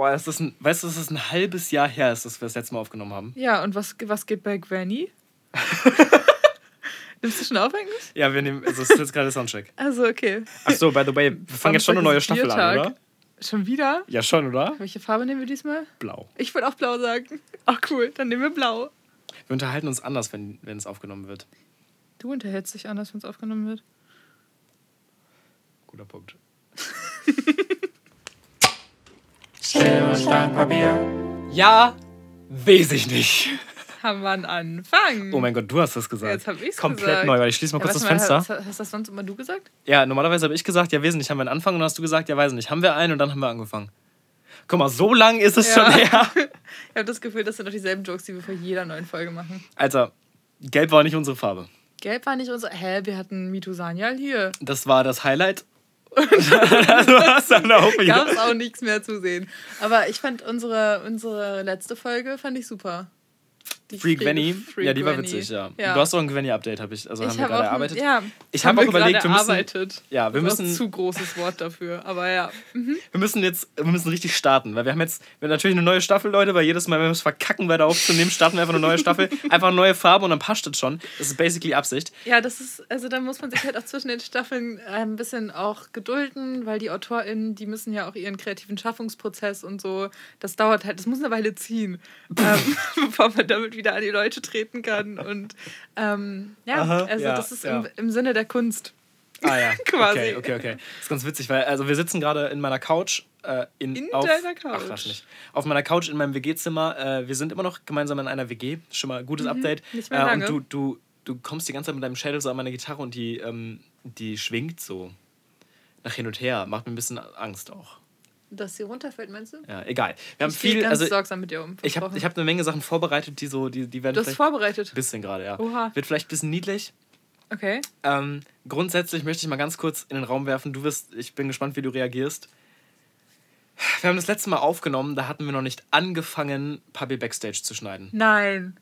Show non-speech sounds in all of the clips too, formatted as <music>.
Boah, ist das ein, weißt du, das ist ein halbes Jahr her, ist, dass wir das letzte Mal aufgenommen haben. Ja, und was, was geht bei Granny? <laughs> Nimmst du schon auf eigentlich? Ja, wir nehmen, also es ist jetzt gerade Soundcheck. Also, okay. Ach so, by the way, wir fangen jetzt schon eine neue Staffel an, oder? Schon wieder? Ja, schon, oder? Welche Farbe nehmen wir diesmal? Blau. Ich würde auch blau sagen. Ach cool, dann nehmen wir blau. Wir unterhalten uns anders, wenn, wenn es aufgenommen wird. Du unterhältst dich anders, wenn es aufgenommen wird. Guter Punkt. <laughs> Schere, Stein, Papier. Ja, weiß ich nicht. Haben wir einen Anfang? Oh mein Gott, du hast das gesagt. Jetzt hab ich's Komplett gesagt. neu, weil ich schließe mal Ja, kurz das mal, Fenster. Hast, hast das sonst immer du gesagt? Ja, normalerweise habe ich gesagt, ja, weiß nicht, haben wir einen Anfang und dann hast du gesagt, ja, weiß nicht, haben wir einen und dann haben wir angefangen. Guck mal, so lang ist es Ja. schon her. <laughs> Ich habe das Gefühl, das sind doch dieselben Jokes, die wir vor jeder neuen Folge machen. Alter, gelb war nicht unsere Farbe. Gelb war nicht unser. Hä, wir hatten Mito Sanyal hier. Das war das Highlight. Du hast dann auch <laughs> Gab es auch nichts mehr zu sehen. Aber ich fand unsere, unsere letzte Folge fand ich super. Die Free Gwenny. Free Ja, die war witzig, ja. Ja. Du hast auch ein Gwenny-Update, habe ich. Also haben ich wir habe gerade erarbeitet. ja, Ich haben habe auch wir überlegt, wir müssen- erarbeitet. Ja, wir Das ist auch müssen, zu großes Wort dafür, aber ja. wir müssen jetzt wir müssen richtig starten, weil wir haben jetzt wir haben natürlich eine neue Staffel, Leute, weil jedes Mal, wenn wir es verkacken, weiter aufzunehmen, starten wir einfach eine neue Staffel. <laughs> Einfach eine neue Farbe und dann passt das schon. Das ist basically Absicht. Ja, das ist, also da muss man sich halt auch zwischen den Staffeln äh, ein bisschen auch gedulden, weil die AutorInnen, die müssen ja auch ihren kreativen Schaffungsprozess und so, das dauert halt, das muss eine Weile ziehen, <laughs> ähm, <laughs> bevor man damit wieder an die Leute treten kann. Und ähm, ja, Aha, also ja, das ist ja. im, im Sinne der Kunst. Ah ja, <laughs> Quasi. Okay, okay, okay. Das ist ganz witzig, weil also wir sitzen gerade in meiner Couch. Äh, in In auf, deiner Couch. Ach, nicht. Auf meiner Couch in meinem WG-Zimmer. Äh, wir sind immer noch gemeinsam in einer WG. Schon mal ein gutes Update. Mhm. nicht mehr äh, lange. Und du, du, du kommst die ganze Zeit mit deinem Schädel so an meine Gitarre und die, ähm, die schwingt so nach hin und her. Macht mir ein bisschen Angst auch. Dass sie runterfällt, meinst du? Ja, egal. Wir haben ich viel, ganz also sorgsam mit dir um. ich habe ich hab eine Menge Sachen vorbereitet, die so, die, die werden du hast vorbereitet. ein bisschen gerade, ja. Oha. Wird vielleicht ein bisschen niedlich. Okay. Ähm, grundsätzlich möchte ich mal ganz kurz in den Raum werfen. Du wirst, ich bin gespannt, wie du reagierst. Wir haben das letzte Mal aufgenommen, da hatten wir noch nicht angefangen, Puppy Backstage zu schneiden. Nein.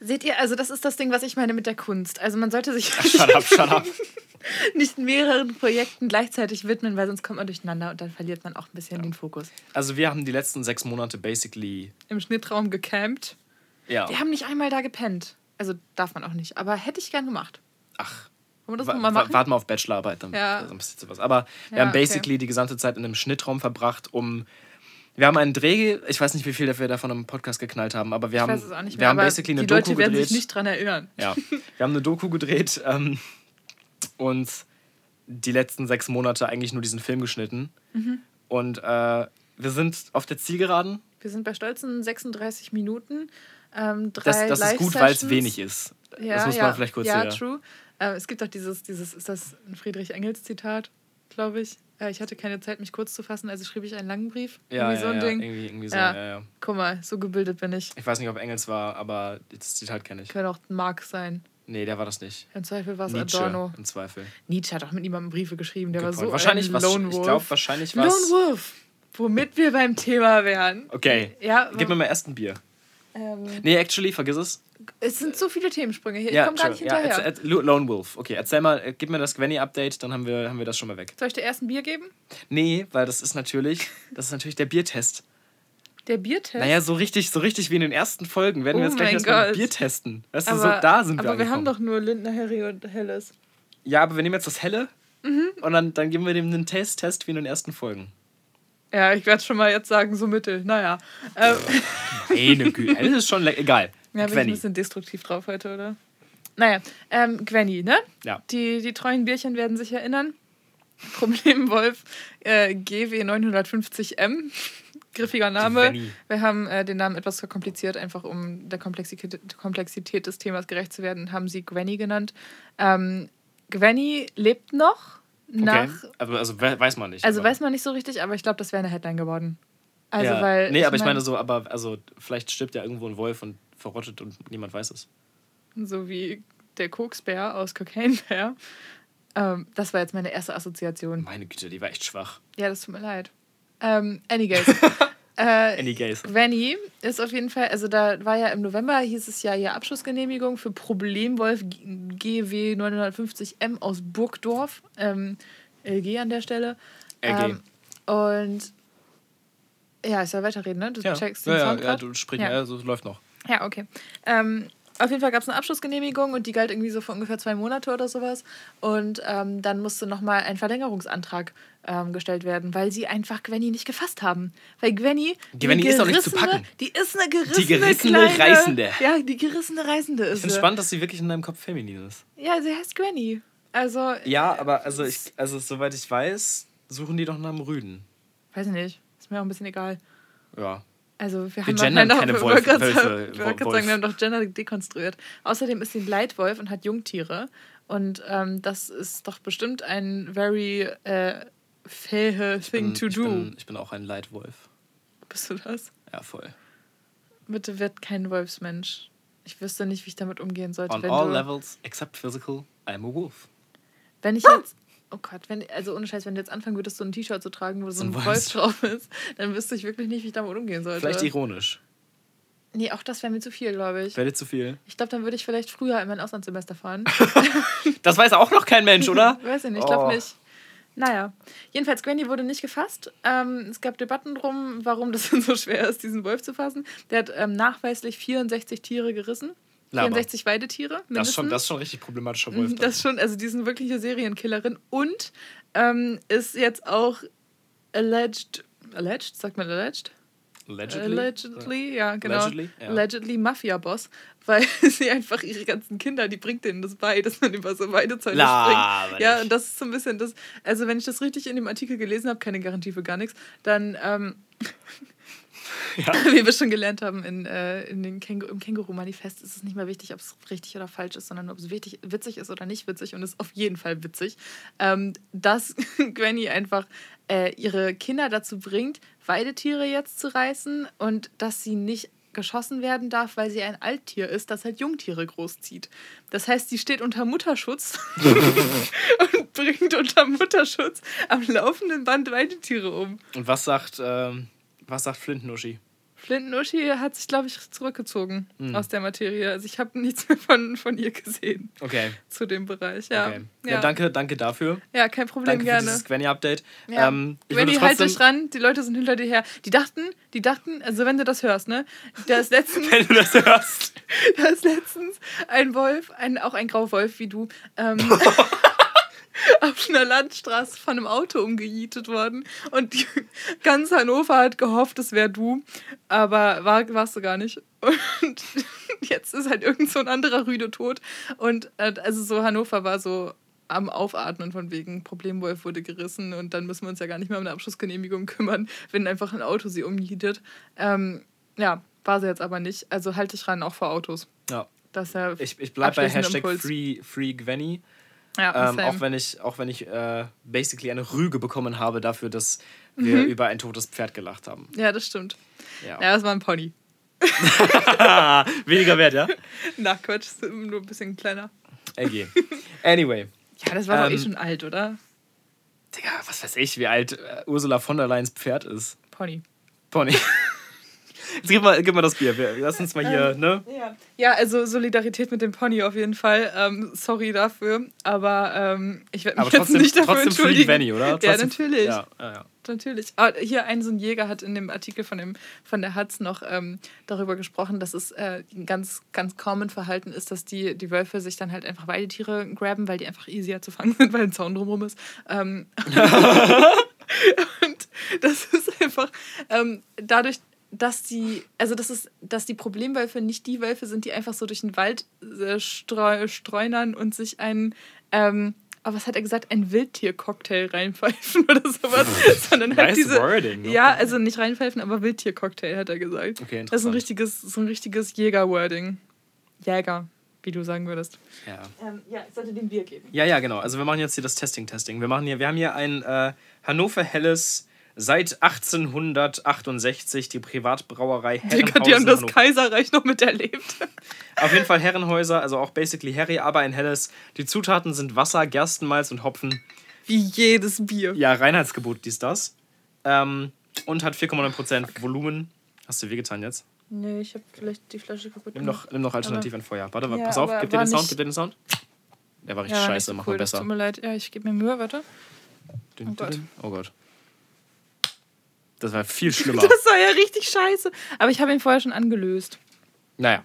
Seht ihr, also das ist das Ding, was ich meine mit der Kunst. Also man sollte sich Shut up, shut up. <laughs> <laughs> nicht mehreren Projekten gleichzeitig widmen, weil sonst kommt man durcheinander und dann verliert man auch ein bisschen den Fokus. Also wir haben die letzten sechs Monate basically. Im Schnittraum gecampt. Ja. Wir haben nicht einmal da gepennt. Also darf man auch nicht. Aber hätte ich gern gemacht. Ach. Wollen wir das nochmal machen? Warten wir auf Bachelorarbeit, dann Ja. dann passiert sowas. Aber wir Ja, haben okay. basically die gesamte Zeit in einem Schnittraum verbracht, um. Wir haben einen Dreh, ich weiß nicht, wie viel wir davon im Podcast geknallt haben, aber wir ich haben, weiß es auch nicht wir mehr. haben basically eine die Leute Doku werden gedreht. sich nicht dran erinnern. Ja, wir haben eine Doku gedreht ähm, und die letzten sechs Monate eigentlich nur diesen Film geschnitten. Mhm. Und äh, wir sind auf der Zielgeraden. Wir sind bei stolzen 36 Minuten. Ähm, drei Das, das ist gut, weil es wenig ist. Ja, das muss ja, man vielleicht kurz Ja, hier- true. Äh, es gibt auch dieses, dieses, ist das ein Friedrich Engels Zitat, glaube ich. Äh, ich hatte keine Zeit, mich kurz zu fassen, also schrieb ich einen langen Brief. Ja, irgendwie ja, so ein ja, Ding. Irgendwie, irgendwie so. Ja. Ja. Ja, Guck mal, so gebildet bin ich. Ich weiß nicht, ob Engels war, aber das Zitat kenne ich. Könnte auch Marx sein. Nee, der war das nicht. Im Zweifel war es Adorno. im Zweifel. Nietzsche hat auch mit niemandem Briefe geschrieben, der Good war so point. wahrscheinlich ein was, Lone Ich Wolf. glaube, wahrscheinlich was. Lone Wolf. Womit wir beim Thema wären. Okay. Ja, Gib mir mal erst ein Bier. ähm, Nee, actually, vergiss es. es sind so viele Themensprünge hier. Ja, ich komme gar nicht sure. ja, hinterher. erzähl- erzähl- Lone Wolf. Okay, erzähl mal, äh, gib mir das Gwenny-Update, dann haben wir, haben wir das schon mal weg. Soll ich dir erst ein Bier geben? Nee, weil das ist natürlich, das ist natürlich der Biertest. Der Biertest? Naja, so richtig, so richtig wie in den ersten Folgen werden wir Oh jetzt gleich erstmal Gott. Bier testen. Weißt du, aber, so da sind wir Aber wir haben doch nur Lindner, Harry und Helles. Ja, aber wir nehmen jetzt das Helle Mhm. und dann, dann geben wir dem einen Taste-Test wie in den ersten Folgen. Ja, ich werde schon mal jetzt sagen, so mittel. Naja. Ähm, <laughs> Meine Güte, Helle ist schon egal. ja, bin ich ein bisschen destruktiv drauf heute, oder? Naja, ähm, Gwenny, ne? Ja. Die, die treuen Bierchen werden sich erinnern. Problemwolf äh, GW 950M. Griffiger Name. Wir haben äh, den Namen etwas verkompliziert, einfach um der Komplexität, Komplexität des Themas gerecht zu werden, haben sie Gwenny genannt. Ähm, Gwenny lebt noch nach. Okay. Also, also we- weiß man nicht. Also aber- weiß man nicht so richtig, aber ich glaube, das wäre eine Headline geworden. Also, ja. weil. Nee, aber ich mein, meine so, aber also vielleicht stirbt ja irgendwo ein Wolf und verrottet und niemand weiß es. So wie der Koksbär aus Cocaine Bear. Ähm, das war jetzt meine erste Assoziation. Meine Güte, die war echt schwach. Ja, das tut mir leid. Ähm, anyways. <laughs> äh, Any gays. Gwenny ist auf jeden Fall, also da war ja im November, hieß es ja ihr Abschlussgenehmigung für Problemwolf GW 950M aus Burgdorf. Ähm, LG an der Stelle. LG. Ähm, Und ja, ich soll weiterreden, ne? Du Ja, checkst den ja, ja, Sound ja, grad? du sprich, Ja. ja. also läuft noch. Ja, okay. Ähm, auf jeden Fall gab es eine Abschlussgenehmigung und die galt irgendwie so für ungefähr zwei Monate oder sowas. Und ähm, dann musste nochmal ein Verlängerungsantrag ähm, gestellt werden, weil sie einfach Gwenny nicht gefasst haben. Weil Gwenny. Die Gwenny ist auch nicht zu packen. Die ist eine gerissene, gerissene kleine, Reißende. Ja, die gerissene Reisende ist Ich finde spannend, dass sie wirklich in deinem Kopf feminin ist. Ja, sie heißt Gwenny. Also, Ja, aber also, ich, also soweit ich weiß, suchen die doch nach einem Rüden. weiß ich nicht. Ist mir auch ein bisschen egal. Ja. Also wir Wir haben gendern noch, keine wir Wolf- wollten gerade Wolf. sagen, wir haben doch Gender dekonstruiert. Außerdem ist sie ein Leitwolf und hat Jungtiere. Und ähm, das ist doch bestimmt ein very äh, fähe thing bin, to ich do. Bin, ich bin auch ein Leitwolf. Bist du das? Ja, voll. Bitte werd kein Wolfsmensch. Ich wüsste nicht, wie ich damit umgehen sollte. On wenn all du, levels except physical, I'm a wolf. Wenn ich jetzt. Oh Gott, wenn, also ohne Scheiß, wenn du jetzt anfangen würdest, so ein T-Shirt zu tragen, wo so So ein ein Wolf drauf ist, dann wüsste ich wirklich nicht, wie ich damit umgehen sollte. Vielleicht ironisch. nee, auch das wäre mir zu viel, glaube ich. Wäre dir zu viel. Ich glaube, dann würde ich vielleicht früher in mein Auslandssemester fahren. <laughs> Das weiß auch noch kein Mensch, oder? <laughs> Weiß ich nicht, ich glaube Oh. nicht. Naja, jedenfalls, Granny wurde nicht gefasst. Ähm, es gab Debatten drum, warum das <laughs> denn so schwer ist, diesen Wolf zu fassen. Der hat ähm, nachweislich 64 Tiere gerissen. Laber. 64 Weidetiere. Das ist, schon, das ist schon richtig problematischer Wolf. Mhm, Das ist schon, also die sind wirkliche Serienkillerin und ähm, ist jetzt auch alleged, alleged, sagt man alleged? Allegedly. Allegedly, ja, genau. Allegedly, ja. Allegedly Mafia-Boss, <laughs> weil sie einfach ihre ganzen Kinder, die bringt denen das bei, dass man über so Weidezäune Laber springt. Ja, und das ist so ein bisschen das, also wenn ich das richtig in dem Artikel gelesen habe, keine Garantie für gar nichts, dann, ähm, <laughs> <laughs> Ja. wie wir schon gelernt haben in, äh, in den Känguru, im Känguru-Manifest, ist es nicht mehr wichtig, ob es richtig oder falsch ist, sondern ob es wichtig, witzig ist oder nicht witzig und es ist auf jeden Fall witzig, ähm, dass Granny einfach äh, ihre Kinder dazu bringt, Weidetiere jetzt zu reißen und dass sie nicht geschossen werden darf, weil sie ein Alttier ist, das halt Jungtiere großzieht. Das heißt, sie steht unter Mutterschutz <laughs> und bringt unter Mutterschutz am laufenden Band Weidetiere um. Und was sagt, ähm, was sagt Flintnuschi? Flinten-Uschi hat sich, glaube ich, zurückgezogen Hm. aus der Materie. Also ich habe nichts mehr von, von ihr gesehen Okay. zu dem Bereich. Ja, okay. Ja, ja. danke, danke dafür. Ja, kein Problem, Danke für gerne. dieses Gwenny-Update. Ja. Ähm, die halt dich ran, die Leute sind hinter dir her. Die dachten, die dachten, also wenn du das hörst, ne? Da ist letztens, <laughs> wenn du das hörst. <laughs> da ist letztens ein Wolf, ein, auch ein Grauwolf wie du, ähm, <laughs> auf einer Landstraße von einem Auto umgejietet worden. Und die, ganz Hannover hat gehofft, es wäre du. Aber war, warst du gar nicht. Und jetzt ist halt irgend so ein anderer Rüde tot. Und äh, also so Hannover war so am Aufatmen von wegen Problemwolf wurde gerissen und dann müssen wir uns ja gar nicht mehr um eine Abschlussgenehmigung kümmern, wenn einfach ein Auto sie umjietet. Ähm, ja, war sie jetzt aber nicht. Also halte dich ran, auch vor Autos. Ja. Das ist ja Ich, ich bleibe bei Hashtag Impuls. Free, Free Gwenny. Ja, Ähm, auch wenn ich, auch wenn ich äh, basically eine Rüge bekommen habe dafür, dass wir Mhm. über ein totes Pferd gelacht haben. ja, das stimmt. Ja. Ja, das war ein Pony. <laughs> Weniger wert, ja? Na, Quatsch, nur ein bisschen kleiner. LG. Anyway. Ja, das war doch eh Ähm, schon alt, oder? Digga, was weiß ich, wie alt äh, Ursula von der Leyens Pferd ist. Pony. Pony. <laughs> Jetzt gib mal, gib mal das Bier. Lass uns mal hier, Ähm, ne? Ja. ja, also Solidarität mit dem Pony auf jeden Fall. Ähm, sorry dafür, aber ähm, ich werde mich Aber trotzdem, jetzt nicht dafür trotzdem entschuldigen. Gwenny, oder? Ja, Trotzdem- natürlich. Ja, ja, ja. Natürlich. Ah, hier ein so ein Jäger hat in dem Artikel von, dem, von der Hatz noch ähm, darüber gesprochen, dass es äh, ein ganz, ganz common Verhalten ist, dass die, die Wölfe sich dann halt einfach Weidetiere graben, weil die einfach easier zu fangen sind, <laughs> weil ein Zaun drumherum ist. Ähm, <laughs> <laughs> und das ist einfach ähm, dadurch, dass die, also das ist, dass die Problemwölfe nicht die Wölfe sind, die einfach so durch den Wald äh, streu, streunern und sich einen, ähm, aber was hat er gesagt, ein Wildtier-Cocktail reinpfeifen <laughs> oder sowas, <laughs> sondern halt Nice diese, wording. ja, also nicht reinpfeifen, aber Wildtier-Cocktail hat er gesagt. Okay, Das ist ein richtiges, so ein richtiges Jäger-Wording. Jäger, wie du sagen würdest. Ja. Ähm, ja, ich sollte dem Bier geben. Ja, ja, genau. Also wir machen jetzt hier das Testing-Testing. Wir machen hier, wir haben hier ein äh, Hannover Helles seit 1868, die Privatbrauerei Digga, Herrenhausen. die haben das. Kaiserreich noch miterlebt. Auf jeden Fall Herrenhäuser, also auch basically Harry, aber ein helles. Die Zutaten sind Wasser, Gerstenmalz und Hopfen. Wie jedes Bier. Ja, Reinheitsgebot, dies, das. Ähm, und hat 4,9% Volumen. Hast du wehgetan jetzt? Nee, ich habe vielleicht die Flasche kaputt Nimm doch, nimm doch alternativ ein Feuer. Warte, Ja, pass auf, gib dir den Sound, gib dir den Sound. Der war richtig Ja, scheiße, so mach cool, mal besser. Tut mir leid. Ja, ich gebe mir Mühe, warte. Dün, Oh Gott. Oh Gott. Das war viel <laughs> schlimmer. Das war ja richtig scheiße. Aber ich habe ihn vorher schon angelöst. naja.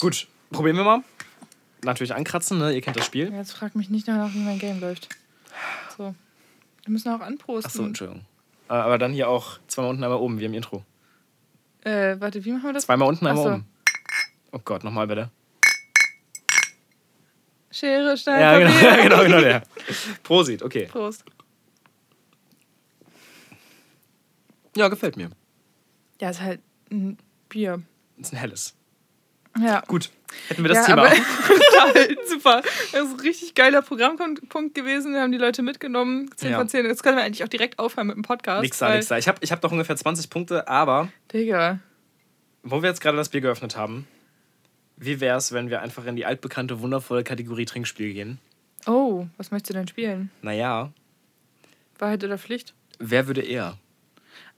Gut, probieren wir mal. Natürlich ankratzen, ne? Ihr kennt das Spiel. Jetzt frag mich nicht danach, wie mein Game läuft. So. Wir müssen auch anprosten. Achso, Entschuldigung. Äh, Aber dann hier auch zweimal unten, einmal oben, wie im Intro. Äh, warte, wie machen wir das? Zweimal unten, einmal so. oben. Oh Gott, nochmal bitte. Schere, Stein, Ja, genau, <laughs> ja, genau, genau der. <laughs> Prosit, okay. Prost. Ja, gefällt mir. Ja, ist halt ein Bier. Ist ein helles. Ja. Gut, hätten wir das ja, Thema <laughs> super. Das ist ein richtig geiler Programmpunkt gewesen. Wir haben die Leute mitgenommen. 10 Ja. von 10. Jetzt können wir eigentlich auch direkt aufhören mit dem Podcast. Nix da, nix da. Ich habe ich hab doch ungefähr 20 Punkte, aber Digga. wo wir jetzt gerade das Bier geöffnet haben, wie wäre es, wenn wir einfach in die altbekannte, wundervolle Kategorie Trinkspiel gehen? Oh, was möchtest du denn spielen? Naja, Wahrheit oder Pflicht? wer würde eher?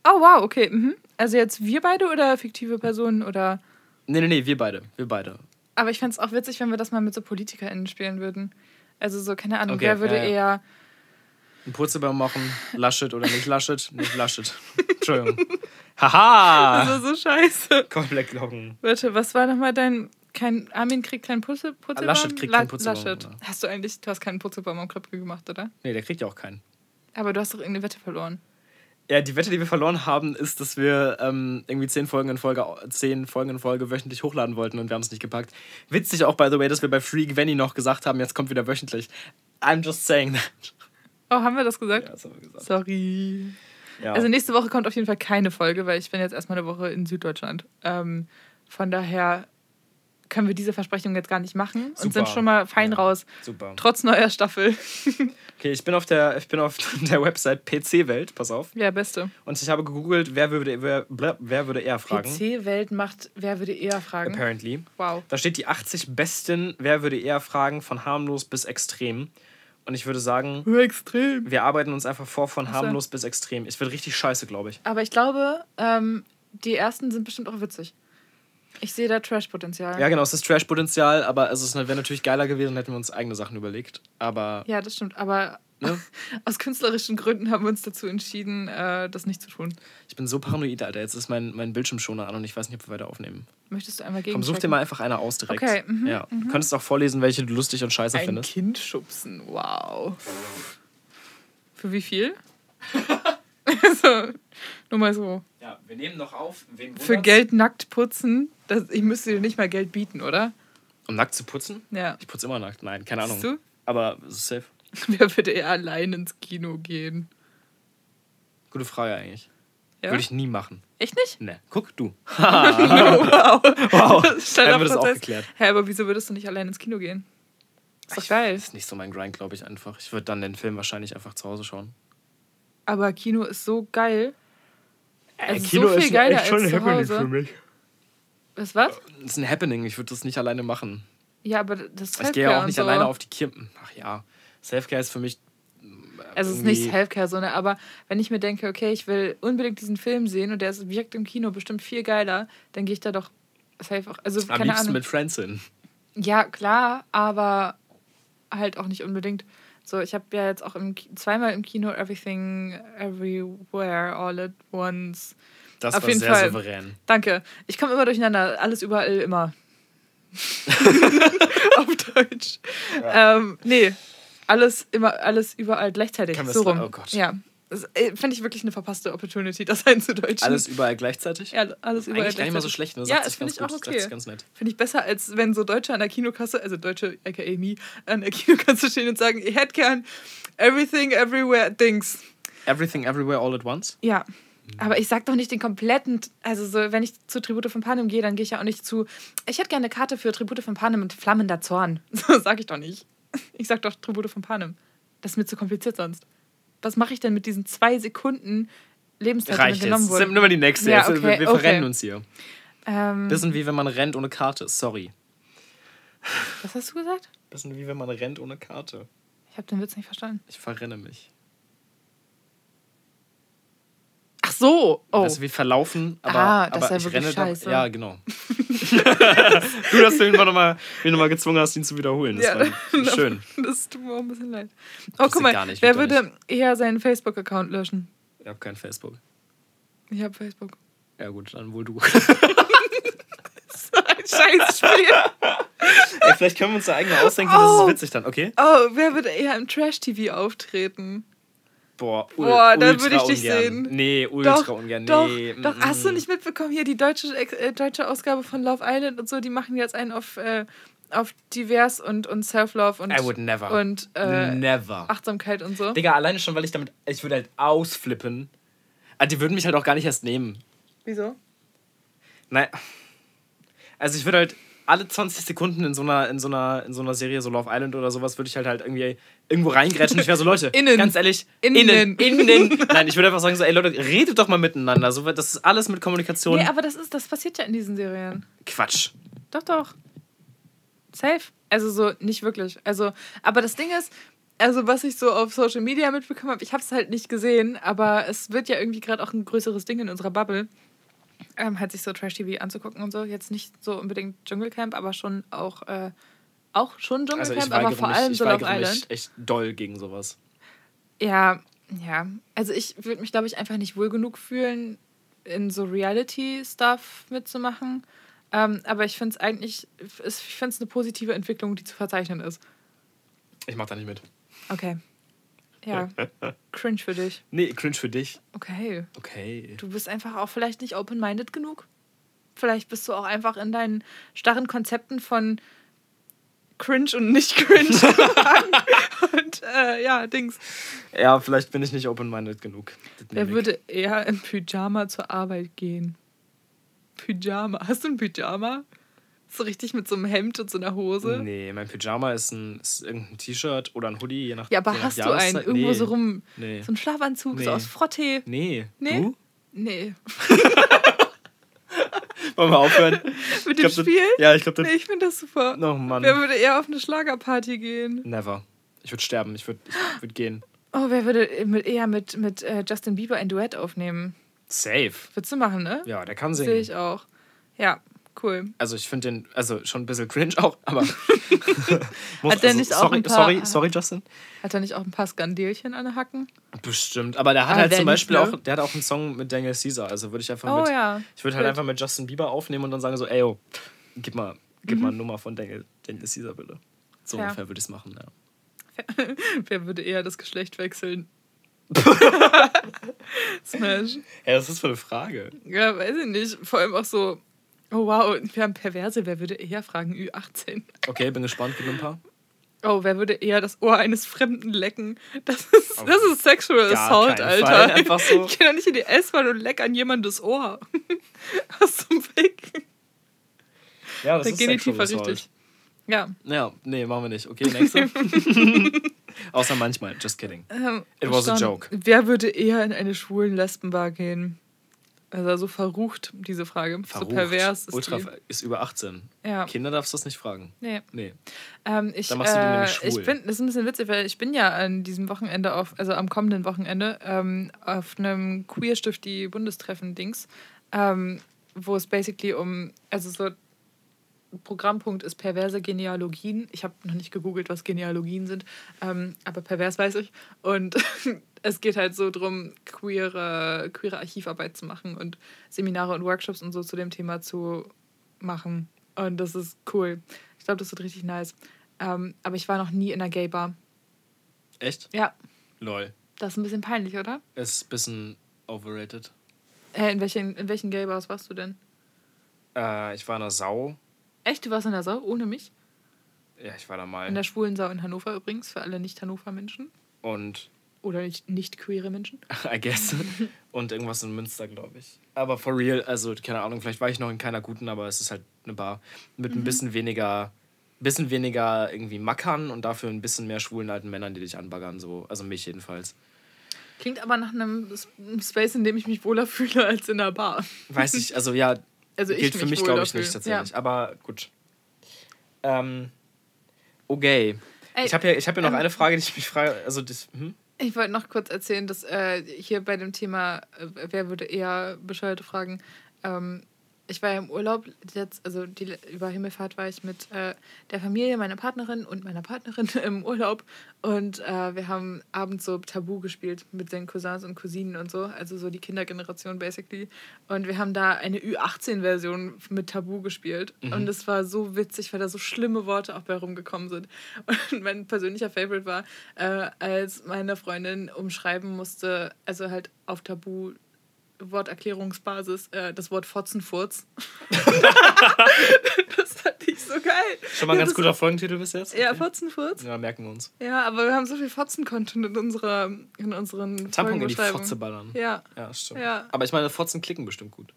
Oh, wow, okay. Mhm. Also jetzt wir beide oder fiktive Personen oder. Nee, nee, nee, wir beide. Wir beide. Aber ich fände es auch witzig, wenn wir das mal mit so PolitikerInnen spielen würden. Also so, keine Ahnung, Okay, wer würde ja, ja. eher. Ein Purzelbaum machen, Laschet oder nicht Laschet? Nicht Laschet. <laughs> Entschuldigung. Haha! Also so scheiße. Komplett Glocken. Warte, was war nochmal dein. Kein, Armin kriegt keinen Putzel, Putzelbaum? Laschet kriegt keinen Putzelbaum, Laschet. oder? Hast du eigentlich, du hast keinen Putzelbaum am Kröpke gemacht, oder? Nee, der kriegt ja auch keinen. Aber du hast doch irgendeine Wette verloren. Ja, die Wette, die wir verloren haben, ist, dass wir ähm, irgendwie zehn Folgen in Folge, zehn Folgen in Folge wöchentlich hochladen wollten und wir haben es nicht gepackt. Witzig auch, by the way, dass wir bei Free Gwenny noch gesagt haben, jetzt kommt wieder wöchentlich. I'm just saying that. Oh, haben wir das gesagt? Ja, das haben wir gesagt. Sorry. Ja. Also nächste Woche kommt auf jeden Fall keine Folge, weil ich bin jetzt erstmal eine Woche in Süddeutschland. Ähm, von daher können wir diese Versprechung jetzt gar nicht machen und Super. sind schon mal fein Ja. Raus. Super. Trotz neuer Staffel. Okay, ich bin auf der, ich bin auf <laughs> der Website PC-Welt, pass auf. Ja, beste. Und ich habe gegoogelt, wer würde, wer, wer würde eher fragen. PC-Welt macht, wer würde eher fragen? Apparently. Wow. Da steht die 80 besten, wer würde eher fragen, von harmlos bis extrem. Und ich würde sagen, Extrem. wir arbeiten uns einfach vor von harmlos bis extrem. Es wird richtig scheiße, glaube ich. Aber ich glaube, ähm, die ersten sind bestimmt auch witzig. Ich sehe da Trash-Potenzial. Ja, genau, es ist Trash-Potenzial, aber es wäre natürlich geiler gewesen, hätten wir uns eigene Sachen überlegt. Aber Ja, das stimmt. Aber Ne? <laughs> aus künstlerischen Gründen haben wir uns dazu entschieden, äh, das nicht zu tun. ich bin so paranoid, Alter. Jetzt ist mein, mein Bildschirmschoner an und ich weiß nicht, ob wir weiter aufnehmen. Möchtest du einmal gegen Komm, such dir mal einfach eine aus direkt. Okay, mhm, ja. Du könntest auch vorlesen, welche du lustig und scheiße Ein findest. Kind schubsen, wow. Für wie viel? <laughs> <laughs> also, nur mal so. Ja, wir nehmen noch auf. Wen Für Geld nackt putzen, das, ich müsste dir nicht mal Geld bieten, oder? Um nackt zu putzen? Ja. Ich putze immer nackt. Nein, keine Ahnung. Du? Aber es ist safe. <laughs> Wer würde eher allein ins Kino gehen? Gute Frage eigentlich. Ja? Würde ich nie machen. Echt nicht? Ne, guck du. <laughs> <laughs> wow. Wow. Stell Haben wir das auch geklärt. Hä, aber wieso würdest du nicht allein ins Kino gehen? Ist doch Ich- geil. Ist nicht so mein Grind, glaube ich, einfach. Ich würde dann den Film wahrscheinlich einfach zu Hause schauen. Aber Kino ist so geil. Äh, Also so viel geiler als zu Hause. mich. Was, was? Das ist ein Happening. Ich würde das nicht alleine machen. Ja, aber das Ich gehe ja auch Selfcare nicht so. alleine auf die Kirchen. Ach ja. Selfcare ist für mich. Also es ist nicht Selfcare, sondern aber wenn ich mir denke, okay, ich will unbedingt diesen Film sehen und der ist- wirkt im Kino bestimmt viel geiler, dann gehe ich da doch safe auch. Also Am keine liebsten Ahnung. mit Friends hin. Ja, klar, aber halt auch nicht unbedingt. So, ich habe ja jetzt auch im, zweimal im Kino Everything, Everywhere, All at Once. Das Auf war jeden sehr Fall. souverän. Danke. Ich komme immer durcheinander. Alles überall immer. <laughs> Auf Deutsch. Ähm, nee, alles immer, alles überall gleichzeitig. Kann so das- rum. oh Gott. Ja. Äh, finde ich wirklich eine verpasste Opportunity, das einzudeutschen. Alles überall gleichzeitig? ja, alles überall Eigentlich gar nicht mal so gleichzeitig. schlecht. Ne? Ja, das finde ich auch gut, sich okay. Finde ich besser, als wenn so Deutsche an der Kinokasse, also Deutsche, aka me, an der Kinokasse stehen und sagen, ich hätte gern everything, everywhere, things. Everything, everywhere, all at once. Ja. Aber ich sag doch nicht den kompletten, also so, wenn ich zu Tribute von Panem gehe, dann gehe ich ja auch nicht zu, ich hätte gerne eine Karte für Tribute von Panem mit flammender Zorn. <laughs> So sag ich doch nicht. Ich sag doch Tribute von Panem. Das ist mir zu kompliziert sonst. Was mache ich denn mit diesen zwei Sekunden Lebenszeit, die Reicht genommen jetzt. Nimm wurden? mal die nächste. Ja, jetzt. Wir- okay, wir okay. verrennen uns hier. Ähm, Bisschen wie wenn man rennt ohne Karte. Sorry. was hast du gesagt? Bisschen wie wenn man rennt ohne Karte. Ich habe den Witz nicht verstanden. Ich verrenne mich. Ach so. Oh. Das ist wie verlaufen, aber, Ah, das ist ja ich wirklich renne scheiße. doch. Ja, genau. <laughs> du, dass du ihn nochmal noch mal gezwungen hast, ihn zu wiederholen. Das Ja. war <laughs> schön. Das tut mir auch ein bisschen leid. Oh, Wusste guck mal, nicht, wer würde eher seinen Facebook-Account löschen? Ich habe kein Facebook. Ich habe Facebook. Ja, gut, dann wohl du. <laughs> Ein Scheißspiel. Ey, vielleicht können wir uns da eigene ausdenken, das Oh. ist witzig dann, okay? Oh, wer würde eher im Trash-TV auftreten? Boah, ul- Boah, da würde ich dich ungern. sehen. Nee, ultra Doch, ungern. doch, Nee, doch. mm, Hast du nicht mitbekommen, hier die deutsche, äh, deutsche Ausgabe von Love Island und so, die machen jetzt einen auf, äh, auf divers und, und Self-Love und, I would never. und äh, never. Achtsamkeit und so. Digga, alleine schon, weil ich damit, ich würde halt ausflippen. Ah, die würden mich halt auch gar nicht erst nehmen. Wieso? Nein. Also ich würde halt alle 20 Sekunden in so einer, in so einer, in so einer Serie, so Love Island oder sowas, würde ich halt halt irgendwie irgendwo reingrätschen. Ich wäre so, <laughs> Leute, Innen. ganz ehrlich, Innen. innen, innen. Nein, ich würde einfach sagen, so, ey Leute, redet doch mal miteinander. So, das ist alles mit Kommunikation. Nee, aber das ist, das passiert ja in diesen Serien. Quatsch. Doch, doch. Safe. Also so, nicht wirklich. Also, aber das Ding ist, also was ich so auf Social Media mitbekommen habe, ich habe es halt nicht gesehen, aber es wird ja irgendwie gerade auch ein größeres Ding in unserer Bubble, ähm, halt sich so Trash-TV anzugucken und so. Jetzt nicht so unbedingt Dschungelcamp, aber schon auch, äh, auch schon Also Dschungelcamp, ich aber vor mich, allem so Love Island. mich echt doll gegen sowas. Ja, ja. Also ich würde mich, glaube ich, einfach nicht wohl genug fühlen, in so Reality-Stuff mitzumachen. Ähm, aber ich finde es eigentlich, ich finde es eine positive Entwicklung, die zu verzeichnen ist. Ich mach da nicht mit. Okay. Ja, cringe für dich. Nee, cringe für dich. Okay. Okay. Du bist einfach auch vielleicht nicht open-minded genug. Vielleicht bist du auch einfach in deinen starren Konzepten von cringe und nicht cringe. <laughs> und äh, ja, Dings. Ja, vielleicht bin ich nicht open-minded genug. Wer würde eher im Pyjama zur Arbeit gehen? Pyjama. Hast du ein Pyjama? So richtig mit so einem Hemd und so einer Hose? Nee, mein Pyjama ist, ein, ist irgendein T-Shirt oder ein Hoodie, je nach Ja, aber nach hast du einen irgendwo nee. so rum? Nee. So ein Schlafanzug, Nee. so aus Frottee? Nee. Nee? Du? Nee. <laughs> Wollen wir aufhören? <laughs> Mit dem glaub, das- Spiel? Ja, ich glaube, Nee, ich finde das super. Oh Mann. Wer würde eher auf eine Schlagerparty gehen? Never. Ich würde sterben. Ich würde ich würd gehen. Oh, wer würde mit, eher mit, mit äh, Justin Bieber ein Duett aufnehmen? Safe. Würdest du machen, ne? Ja, der kann Sehe singen. ich auch. Ja, cool. Also ich finde den, also schon ein bisschen cringe auch, aber. <laughs> Hat der also, nicht auch sorry, ein paar- sorry, sorry, Justin. Hat er nicht auch ein paar Skandelchen an den Hacken? Bestimmt. Aber der hat Aber halt zum Beispiel ne? auch, der hat auch einen Song mit Daniel Caesar. Also würde ich einfach Oh mit. ja. Ich würde halt einfach mit Justin Bieber aufnehmen und dann sagen so, ey, yo, gib mal, gib Mhm. mal eine Nummer von Daniel, Daniel Caesar bitte. So Ja. ungefähr würde ich es machen, ja. <laughs> Wer würde eher das Geschlecht wechseln? <laughs> Smash. Ja, das ist für eine Frage. Ja, weiß ich nicht. Vor allem auch so, oh wow, wir haben Perverse. Wer würde eher fragen? Ü18. Okay, bin gespannt, gib mir ein paar. Oh, wer würde eher das Ohr eines Fremden lecken? Das ist, das ist Sexual Assault, Alter. Fall. Einfach so. Ich gehe doch nicht in die S-Bahn und leck an jemandes Ohr. <laughs> Aus dem Weg. Ja, das Da ist tiefer Assault. richtig. Ja. Ja, nee, machen wir nicht. Okay, nächste. <laughs> Außer manchmal, just kidding. Ähm, It was a stand, joke. Wer würde eher in eine schwulen Lesbenbar gehen? Also so verrucht, diese Frage. Verrucht. So pervers ist Ultra die. ist über 18. Ja. Kinder darfst du das nicht fragen. Nee. Nee. Ähm, ich, Dann machst du die äh, nämlich schwul. ich bin, das ist ein bisschen witzig, weil ich bin ja an diesem Wochenende auf, also am kommenden Wochenende, ähm, auf einem Queerstift die Bundestreffen-Dings, ähm, wo es basically um, also so Programmpunkt ist perverse Genealogien. Ich habe noch nicht gegoogelt, was Genealogien sind, ähm, aber pervers weiß ich. Und <laughs> es geht halt so drum, queere, queere Archivarbeit zu machen und Seminare und Workshops und so zu dem Thema zu machen. Und das ist cool. Ich glaube, das wird richtig nice. Ähm, aber ich war noch nie in einer Gay-Bar. Echt? Ja, Lol. das ist ein bisschen peinlich, oder? Ist ein bisschen overrated. Äh, in, welchen, in welchen Gay-Bars warst du denn? Äh, ich war in der Sau. Echt, du warst in der Sau, ohne mich? Ja, ich war da mal. In der schwulen Sau in Hannover übrigens, für alle Nicht-Hannover-Menschen. Und Oder nicht, nicht queere Menschen. <laughs> I guess. Und irgendwas in Münster, glaube ich. Aber for real, also keine Ahnung, vielleicht war ich noch in keiner guten, aber es ist halt eine Bar mit Mhm. ein bisschen weniger, bisschen weniger irgendwie Mackern und dafür ein bisschen mehr schwulen alten Männern, die dich anbaggern, so. Also mich jedenfalls. Klingt aber nach einem Space, in dem ich mich wohler <laughs> fühle als in der Bar. Weiß ich, also ja, Also ich gilt für mich, glaube ich, nicht tatsächlich. Ja. Aber gut. Ähm, okay. Ey, ich habe ja, ich hab ja noch ähm, eine Frage, die ich mich frage. Also, das, hm? Ich wollte noch kurz erzählen, dass äh, hier bei dem Thema, äh, wer würde eher bescheuerte Fragen, ähm, ich war ja im Urlaub, jetzt, also die, über Himmelfahrt war ich mit äh, der Familie, meiner Partnerin und meiner Partnerin <laughs> im Urlaub. Und äh, wir haben abends so Tabu gespielt mit den Cousins und Cousinen und so, also so die Kindergeneration basically. Und wir haben da eine Ü18-Version mit Tabu gespielt. Mhm. Und es war so witzig, weil da so schlimme Worte auch bei rumgekommen sind. <laughs> Und mein persönlicher Favorite war, äh, als meine Freundin umschreiben musste, also halt auf Tabu Worterklärungsbasis äh, das Wort Fotzenfurz. <laughs> das fand ich so geil. Schon mal ein Ja, ganz guter Folgentitel bis jetzt? Ja. Fotzenfurz. Ja, merken wir uns. Ja, aber wir haben so viel Fotzen-Content in, unserer, in unseren Tampon in die. Fotze ballern. Ja, Ja, stimmt. Ja. Aber ich meine, Fotzen klicken bestimmt gut.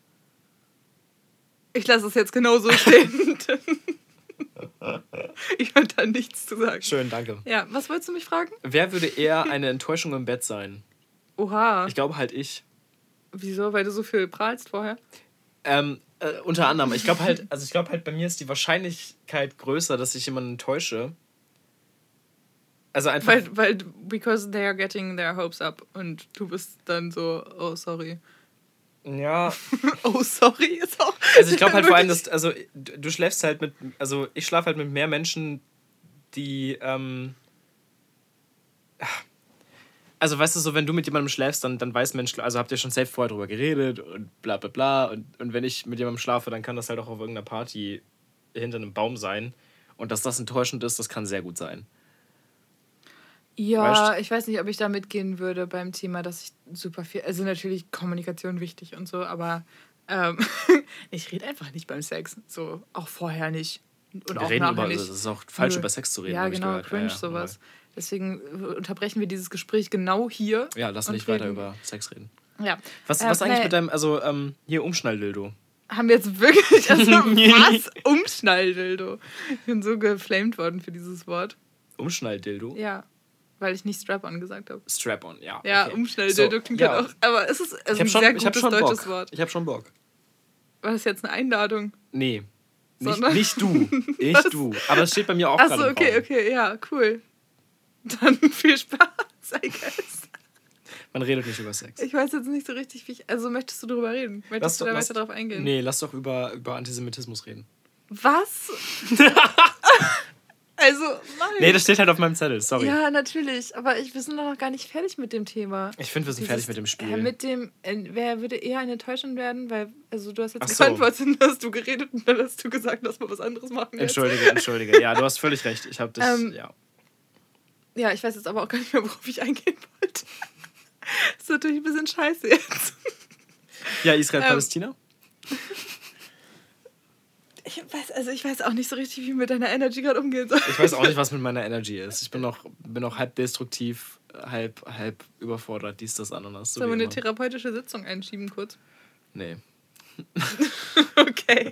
ich lasse es jetzt genau so stehen. <laughs> ich wollte da nichts zu sagen. Schön, danke. Ja, was wolltest du mich fragen? Wer würde eher eine Enttäuschung im Bett sein? Oha. Ich glaube halt ich. Wieso? Weil du so viel prahlst vorher? Ähm, äh, unter anderem. Ich glaube halt, also ich glaube halt, bei mir ist die Wahrscheinlichkeit größer, dass ich jemanden täusche. Also einfach. Weil, weil, because they are getting their hopes up und du bist dann so, oh sorry. ja. <laughs> Oh sorry ist auch. Also ich glaube halt vor allem, dass, also du du schläfst halt mit, also ich schlafe halt mit mehr Menschen, die, ähm, also weißt du, so wenn du mit jemandem schläfst, dann, dann weiß Mensch, also habt ihr schon safe vorher drüber geredet und bla bla bla und, und wenn ich mit jemandem schlafe, dann kann das halt auch auf irgendeiner Party hinter einem Baum sein und dass das enttäuschend ist, das kann sehr gut sein. Ja, Weißt ich weiß nicht, ob ich da mitgehen würde beim Thema, dass ich super viel. Also natürlich Kommunikation wichtig und so, aber ähm, <laughs> ich rede einfach nicht beim Sex. So auch vorher nicht. Und Wir auch reden nachher über, nicht. es ist auch falsch Nö. über Sex zu reden. Ja, genau, cringe ja, ja, sowas. Deswegen äh, unterbrechen wir dieses Gespräch genau hier. Ja, lass nicht weiter reden- über Sex reden. Ja. Was, Äh, was eigentlich nee. mit deinem, also ähm, hier Umschnalldildo? Haben wir jetzt wirklich. <laughs> Also, was? Umschnalldildo. Ich bin so geflamed worden für dieses Wort. Umschnalldildo? Ja. Weil ich nicht Strap-on gesagt habe. Strap-on, ja. Ja, okay. Umschnalldildo So, klingt ja. halt auch. Aber es ist also Ich ein schon, sehr ich gutes deutsches Bock. Wort. Ich hab schon Bock. War das jetzt eine Einladung? Nee. Nicht, nicht du. <laughs> Nicht Was? du. Aber es steht bei mir auch Achso, gerade im okay, okay, ja, cool. Dann <laughs> viel Spaß, I guess. Man redet nicht über Sex. Ich weiß jetzt nicht so richtig, wie ich. Also möchtest du darüber reden? Möchtest Lass du da weiter drauf eingehen? Nee, lass doch über, über Antisemitismus reden. Was? <laughs> also, nein. Nee, das steht halt auf meinem Zettel, sorry. Ja, natürlich. Aber ich, wir sind doch noch gar nicht fertig mit dem Thema. Ich finde, wir sind fertig mit dem Spiel. Äh, mit dem, äh, wer würde eher eine Enttäuschung werden? Weil, also du hast jetzt so. geantwortet, <laughs> dann hast du geredet und dann hast du gesagt, dass wir was anderes machen. jetzt. Entschuldige, entschuldige. Ja, du hast völlig recht. Ich habe das, Ähm, ja. Ja, ich weiß jetzt aber auch gar nicht mehr, worauf ich eingehen wollte. Das <laughs> ist natürlich ein bisschen scheiße jetzt. Ja, ähm, Israel-Palästina? Ich weiß, also ich weiß auch nicht so richtig, wie ich mit deiner Energy gerade umgehen soll. Ich weiß auch nicht, <laughs> was mit meiner Energy ist. Ich bin noch, bin noch halb destruktiv, halb, halb überfordert, dies, das. So Sollen wir eine therapeutische Sitzung einschieben kurz? Nee. <laughs> Okay.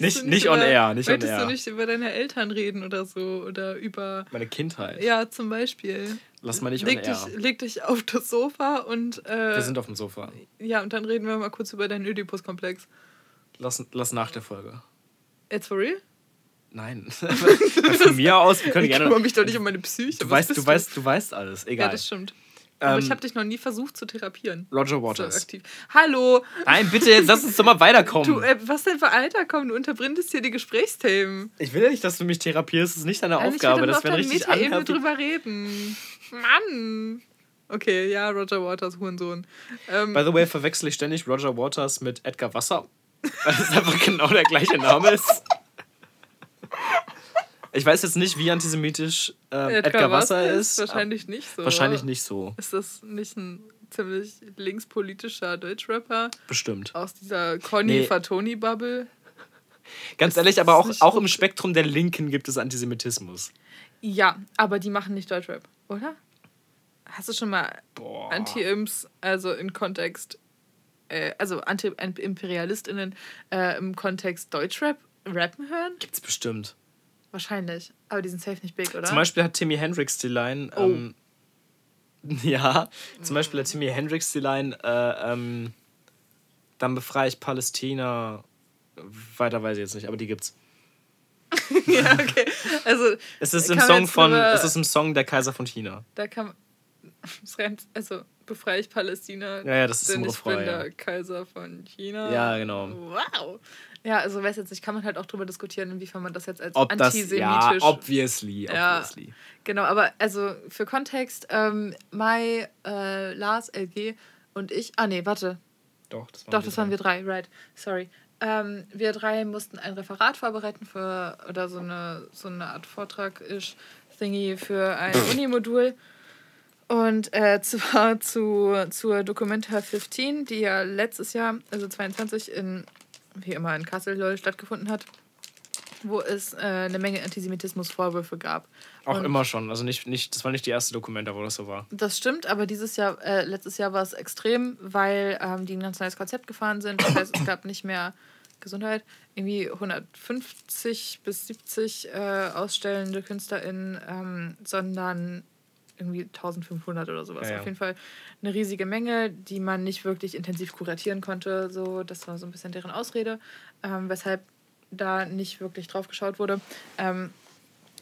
Nicht- du nicht on über, air, nicht on air. du nicht über deine Eltern reden oder so? Oder über, Meine Kindheit. ja, zum Beispiel. Lass mal nicht leg on air. dich, leg dich auf das Sofa und, äh, Wir sind auf dem Sofa. ja, und dann reden wir mal kurz über deinen Oedipus-Komplex. Lass, lass nach der Folge. Jetzt for real? Nein. <laughs> Von mir aus, wir können Ich gerne. kümmere mich doch nicht um meine Psyche. Du weißt, bist du weißt, du weißt alles. Ja, Egal. das stimmt. Aber Ähm, ich habe dich noch nie versucht zu therapieren. Roger So Waters. aktiv. Hallo, Nein, bitte, jetzt lass uns doch mal weiterkommen. du, äh, was denn für Alter komm, du unterbrindest hier die Gesprächsthemen. ich will ja nicht, dass du mich therapierst. Das ist nicht deine Also Aufgabe. Ich will Das wäre richtig unhealthy. drüber reden. Mann. Okay, ja, Roger Waters, Hurensohn. Ähm, By the way, verwechsel ich ständig Roger Waters mit Edgar Wasser. Weil es einfach genau der gleiche Name ist. <laughs> Ich weiß jetzt nicht, wie antisemitisch ähm, Edgar, Wasser ist. Wahrscheinlich nicht so. Wahrscheinlich nicht so. Ist das nicht ein ziemlich linkspolitischer Deutschrapper Bestimmt. aus dieser Conny Nee. Ganz ehrlich, aber auch, auch im Spektrum der Linken gibt es Antisemitismus. Ja, aber die machen nicht Deutschrap, oder? Hast du schon mal. Anti-Imps, also in Kontext, äh, also Anti-ImperialistInnen äh, im Kontext Deutschrap rappen hören? Gibt's bestimmt. Wahrscheinlich. Aber die sind safe nicht big, oder? Zum Beispiel hat Timmy Hendrix die Line. Oh. Ähm, <laughs> ja, zum Beispiel hat Timmy Hendrix die Line. Äh, ähm, dann befreie ich Palästina. Weiter weiß ich jetzt nicht, aber die gibt's. <laughs> ja, okay. Also, Es ist im Song von, es ist im Song Der Kaiser von China. da <laughs> rennt, also befreie ich Palästina. Ja, ja, das ist denn ich bin ja. der Kaiser von China. Ja, genau. Wow. Ja, also weiß jetzt nicht, kann man halt auch drüber diskutieren, inwiefern man das jetzt als Ob das, antisemitisch... ja, obviously, Ja. obviously. Genau, aber also für Kontext, ähm, Mai, äh, Lars, LG und ich, ah nee, warte, Doch, das waren doch, das waren wir drei, right, sorry. Ähm, wir drei mussten ein Referat vorbereiten für, oder so eine, so eine Art Vortrag-ish Thingy für ein <clears throat> Unimodul. Und äh, <laughs> zwar zu, zur Documenta 15, die ja letztes Jahr, also 22, in, wie immer in Kassel stattgefunden hat, wo es äh, eine Menge Antisemitismusvorwürfe gab. Auch Und- immer schon. Also nicht, nicht, das war nicht die erste Dokumente, wo das so war. Das stimmt, aber dieses Jahr, äh, letztes Jahr war es extrem, weil ähm, die ein ganz neues Konzept gefahren sind. Das heißt, es gab nicht mehr Gesundheit, irgendwie 150 bis 70 äh, ausstellende KünstlerInnen, ähm, sondern irgendwie 1500 oder sowas. Ja, ja. Auf jeden Fall eine riesige Menge, die man nicht wirklich intensiv kuratieren konnte. So, das war so ein bisschen deren Ausrede, ähm, weshalb da nicht wirklich drauf geschaut wurde. Ähm,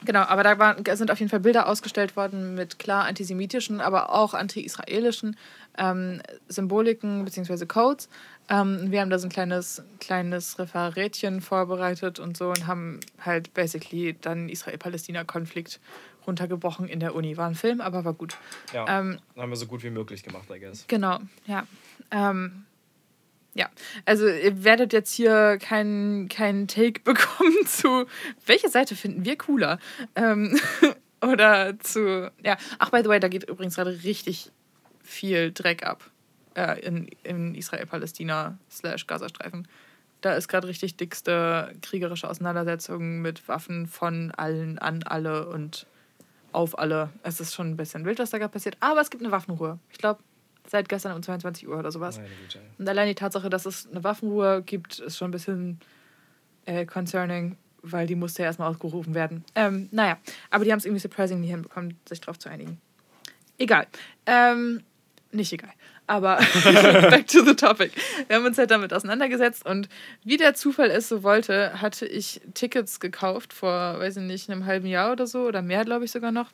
Genau, aber da waren, sind auf jeden Fall Bilder ausgestellt worden mit klar antisemitischen, aber auch anti-israelischen ähm, Symboliken bzw. Codes. Ähm, wir haben da so ein kleines, kleines Referatchen vorbereitet und so und haben halt basically dann Israel-Palästina-Konflikt runtergebrochen in der Uni. War ein Film, aber war gut. Ja. Ähm, haben wir so gut wie möglich gemacht, I guess. Genau, ja. Ähm, ja, also ihr werdet jetzt hier keinen keinen Take <laughs> bekommen zu, welche Seite finden wir cooler? Ähm, <laughs> oder zu, ja, ach, by the way, da geht übrigens gerade richtig viel Dreck ab äh, in, in Israel-Palästina slash Gazastreifen. Da ist gerade richtig dickste kriegerische Auseinandersetzung mit Waffen von allen an alle und auf alle. Es ist schon ein bisschen wild, was da gerade passiert, aber es gibt eine Waffenruhe. Ich glaube, seit gestern um 22 Uhr oder sowas. Und allein die Tatsache, dass es eine Waffenruhe gibt, ist schon ein bisschen äh, concerning, weil die musste ja erstmal ausgerufen werden. Ähm, naja, aber die haben es irgendwie surprisingly hinbekommen, sich darauf zu einigen. Egal. Ähm, nicht egal. Aber <laughs> back to the topic. Wir haben uns halt damit auseinandergesetzt und wie der Zufall es so wollte, hatte ich Tickets gekauft vor, weiß ich nicht, einem halben Jahr oder so oder mehr, glaube ich sogar noch,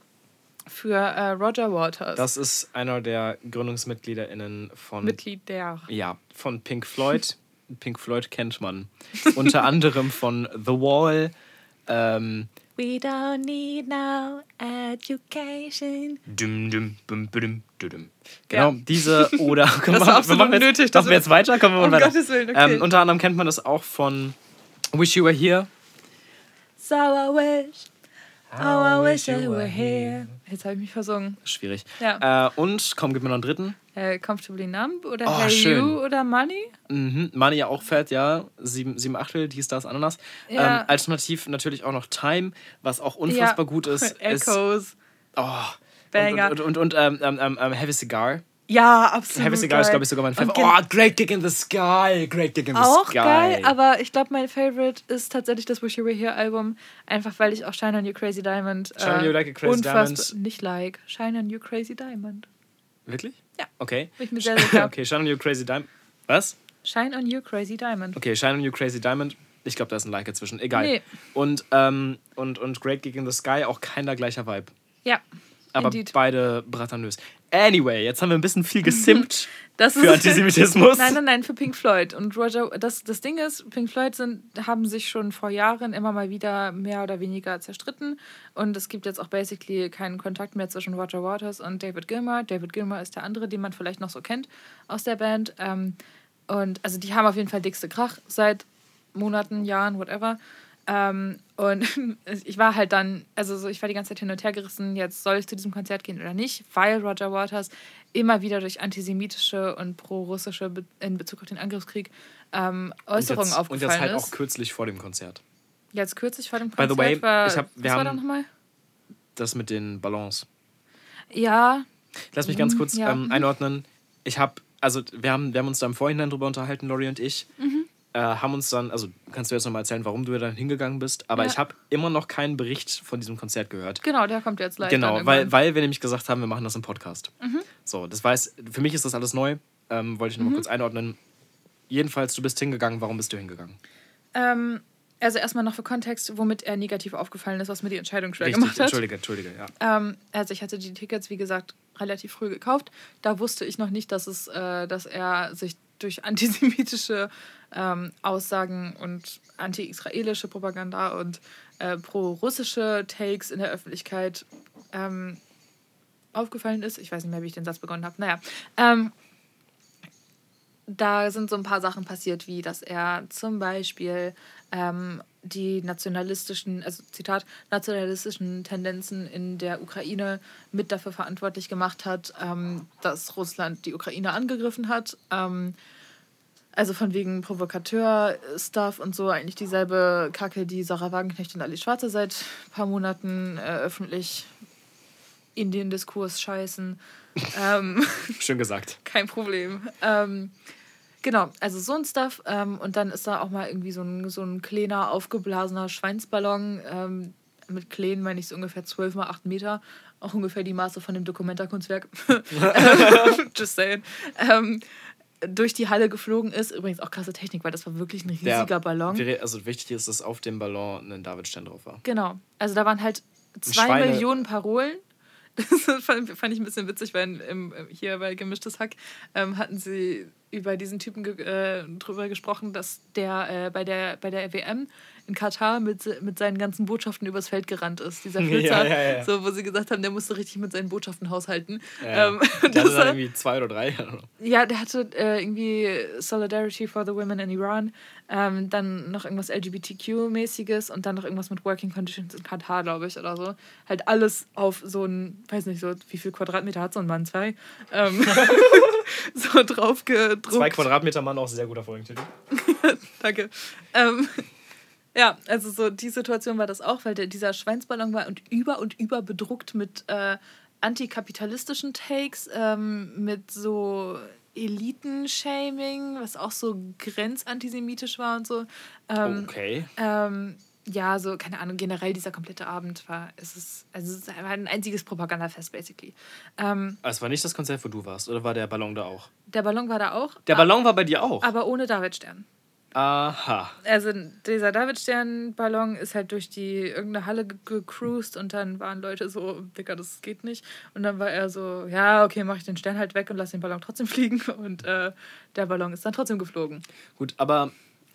für äh, Roger Waters. Das ist einer der GründungsmitgliederInnen von. Mitglied der. Ja, von Pink Floyd. <laughs> Pink Floyd kennt man. Unter anderem von The Wall. Ähm, We don't need no education. dum, dum, bum, bum, dum, dum. Genau, Ja. diese oder. <laughs> Das war absolut machen wir jetzt, nötig, Machen wir jetzt weiter? Kommen wir Um mal weiter. Gottes Willen, okay. ähm, unter anderem kennt man das auch von Wish You Were Here. So I wish, oh I wish you were here. Jetzt habe ich mich versungen. Schwierig. Ja. Äh, und, komm, gib mir noch einen dritten. Äh, Comfortably Numb oder Oh, Hey schön. You oder Money? Mhm. Money ja auch fett, ja. Sieben, sieben Achtel, dies, das, Ananas. Ja. Ähm, alternativ natürlich auch noch Time, was auch unfassbar gut ist. <laughs> ist Echoes. oh, Banger. Und, und, und, und ähm, ähm, ähm, ähm, Heavy Cigar. Ja, absolut. Heavy Cigar ist, glaube ich, sogar mein Favorite. Oh, Great Gig in the Sky. Great Gig in the Auch Sky. geil, aber ich glaube, mein Favorite ist tatsächlich das Wish You Were Here Album. Einfach weil ich auch Shine on You Crazy Diamond. äh, Shine on You Like a Crazy Diamond. Nicht like. Shine on You Crazy Diamond. Wirklich? Ja. Okay. Bin ich mir sehr sicher. <laughs> okay, Shine on You Crazy Diamond. Was? Shine on You Crazy Diamond. Okay, Shine on You Crazy Diamond. Ich glaube, da ist ein Like dazwischen. Egal. Nee. Und, ähm, und, und Great Gig in the Sky auch keiner gleicher Vibe. Ja. Aber Indeed. beide braternös. Anyway, jetzt haben wir ein bisschen viel gesimpt <laughs> Das für Antisemitismus. <laughs> Nein, nein, nein, für Pink Floyd. Und Roger, das, das Ding ist, Pink Floyd sind, haben sich schon vor Jahren immer mal wieder mehr oder weniger zerstritten. Und es gibt jetzt auch basically keinen Kontakt mehr zwischen Roger Waters und David Gilmour. David Gilmour ist der andere, den man vielleicht noch so kennt aus der Band. Ähm, und also die haben auf jeden Fall dickste Krach seit Monaten, Jahren, whatever. Ähm, und <laughs> ich war halt dann, also so, ich war die ganze Zeit hin und her gerissen, jetzt soll ich zu diesem Konzert gehen oder nicht, weil Roger Waters immer wieder durch antisemitische und pro-russische Be in Bezug auf den Angriffskrieg ähm, und Äußerungen jetzt, und aufgefallen jetzt halt ist. auch kürzlich vor dem Konzert. Jetzt kürzlich vor dem By Konzert the way, war, ich hab- wir was war da haben- nochmal? Das mit den Ballons. Ja, Lass mich ganz Mhm, kurz ja. ähm, einordnen. Ich habe, also wir haben, wir haben uns da im Vorhinein drüber unterhalten, Lori und ich. Mhm. Äh, haben uns dann, also kannst du jetzt nochmal erzählen, warum du dann hingegangen bist, aber Ja. ich habe immer noch keinen Bericht von diesem Konzert gehört. genau, der kommt jetzt live. Genau, weil. Mhm. weil wir nämlich gesagt haben, wir machen das im Podcast. So, das weiß, für mich ist das alles neu. Ähm, wollte ich Mhm. nochmal kurz einordnen. Jedenfalls, du bist hingegangen. Warum bist du hingegangen? Ähm, also erstmal noch für Kontext, womit er negativ aufgefallen ist, was mir die Entscheidung schwer Richtig, gemacht hat. Entschuldige, Entschuldige, ja. Ähm, also ich hatte die Tickets, wie gesagt, relativ früh gekauft. Da wusste ich noch nicht, dass, es, äh, dass er sich durch antisemitische ähm, Aussagen und anti-israelische Propaganda und äh, pro-russische Takes in der Öffentlichkeit ähm, aufgefallen ist. Ich weiß nicht mehr, wie ich den Satz begonnen habe. Naja. Ähm, da sind so ein paar Sachen passiert, wie dass er zum Beispiel ähm, die nationalistischen, also Zitat, nationalistischen Tendenzen in der Ukraine mit dafür verantwortlich gemacht hat, ähm, dass Russland die Ukraine angegriffen hat. Ähm, also von wegen Provokateur-Stuff und so, eigentlich dieselbe Kacke, die Sarah Wagenknecht und Ali Schwarze seit ein paar Monaten äh, öffentlich in den Diskurs scheißen. <laughs> ähm, Schön gesagt. kein Problem. Ähm, genau, also so ein Stuff. Ähm, und dann ist da auch mal irgendwie so ein, so ein kleiner, aufgeblasener Schweinsballon. Ähm, mit klein meine ich so ungefähr 12 mal 8 Meter. Auch ungefähr die Maße von dem Dokumentarkunstwerk. <laughs> <laughs> Just saying. Durch die Halle geflogen ist. Übrigens auch krasse Technik, weil das war wirklich ein riesiger Der- Ballon. Also wichtig ist, dass auf dem Ballon ein Davidstern drauf war. Genau. Also da waren halt zwei Schweine- Millionen Parolen. <laughs> Das fand, fand ich ein bisschen witzig, weil im, hier bei Gemischtes Hack ähm, hatten sie über diesen Typen ge äh, drüber gesprochen, dass der äh, bei, der bei der WM in Katar mit, mit seinen ganzen Botschaften übers Feld gerannt ist. Dieser <laughs> Ja, Flitzer, ja, ja. So, wo sie gesagt haben, der musste richtig mit seinen Botschaften haushalten. Ja, Ähm, der <laughs> das hatte dann irgendwie zwei oder drei. ja, der hatte äh, irgendwie Solidarity for the Women in Iran, ähm, dann noch irgendwas LGBTQ-mäßiges und dann noch irgendwas mit Working Conditions in Katar, glaube ich, oder so. Halt alles auf so ein, weiß nicht so, wie viel Quadratmeter hat so ein Mann? Zwei? Ähm, <laughs> so drauf gedruckt. Zwei Quadratmeter Mann, auch sehr guter Folgentitel. Danke. Ähm, ja, also so die Situation war das auch, weil der, dieser Schweinsballon war und über und über bedruckt mit äh, antikapitalistischen Takes, ähm, mit so Eliten-Shaming, was auch so grenzantisemitisch war und so. Ähm, Okay. ähm, ja, so, keine Ahnung, generell dieser komplette Abend war, es ist, also es war ein einziges Propagandafest, basically. Ähm, Also es war nicht das Konzert, wo du warst, oder war der Ballon da auch? der Ballon war da auch. Der Ballon war bei dir auch. Aber ohne Davidstern. Aha. Also dieser Davidstern-Ballon ist halt durch die irgendeine Halle ge- gecruised und dann waren Leute so, Dicker, das geht nicht. Und dann war er so, ja, okay, mach ich den Stern halt weg und lass den Ballon trotzdem <laughs> fliegen. Und äh, der Ballon ist dann trotzdem geflogen. Gut, aber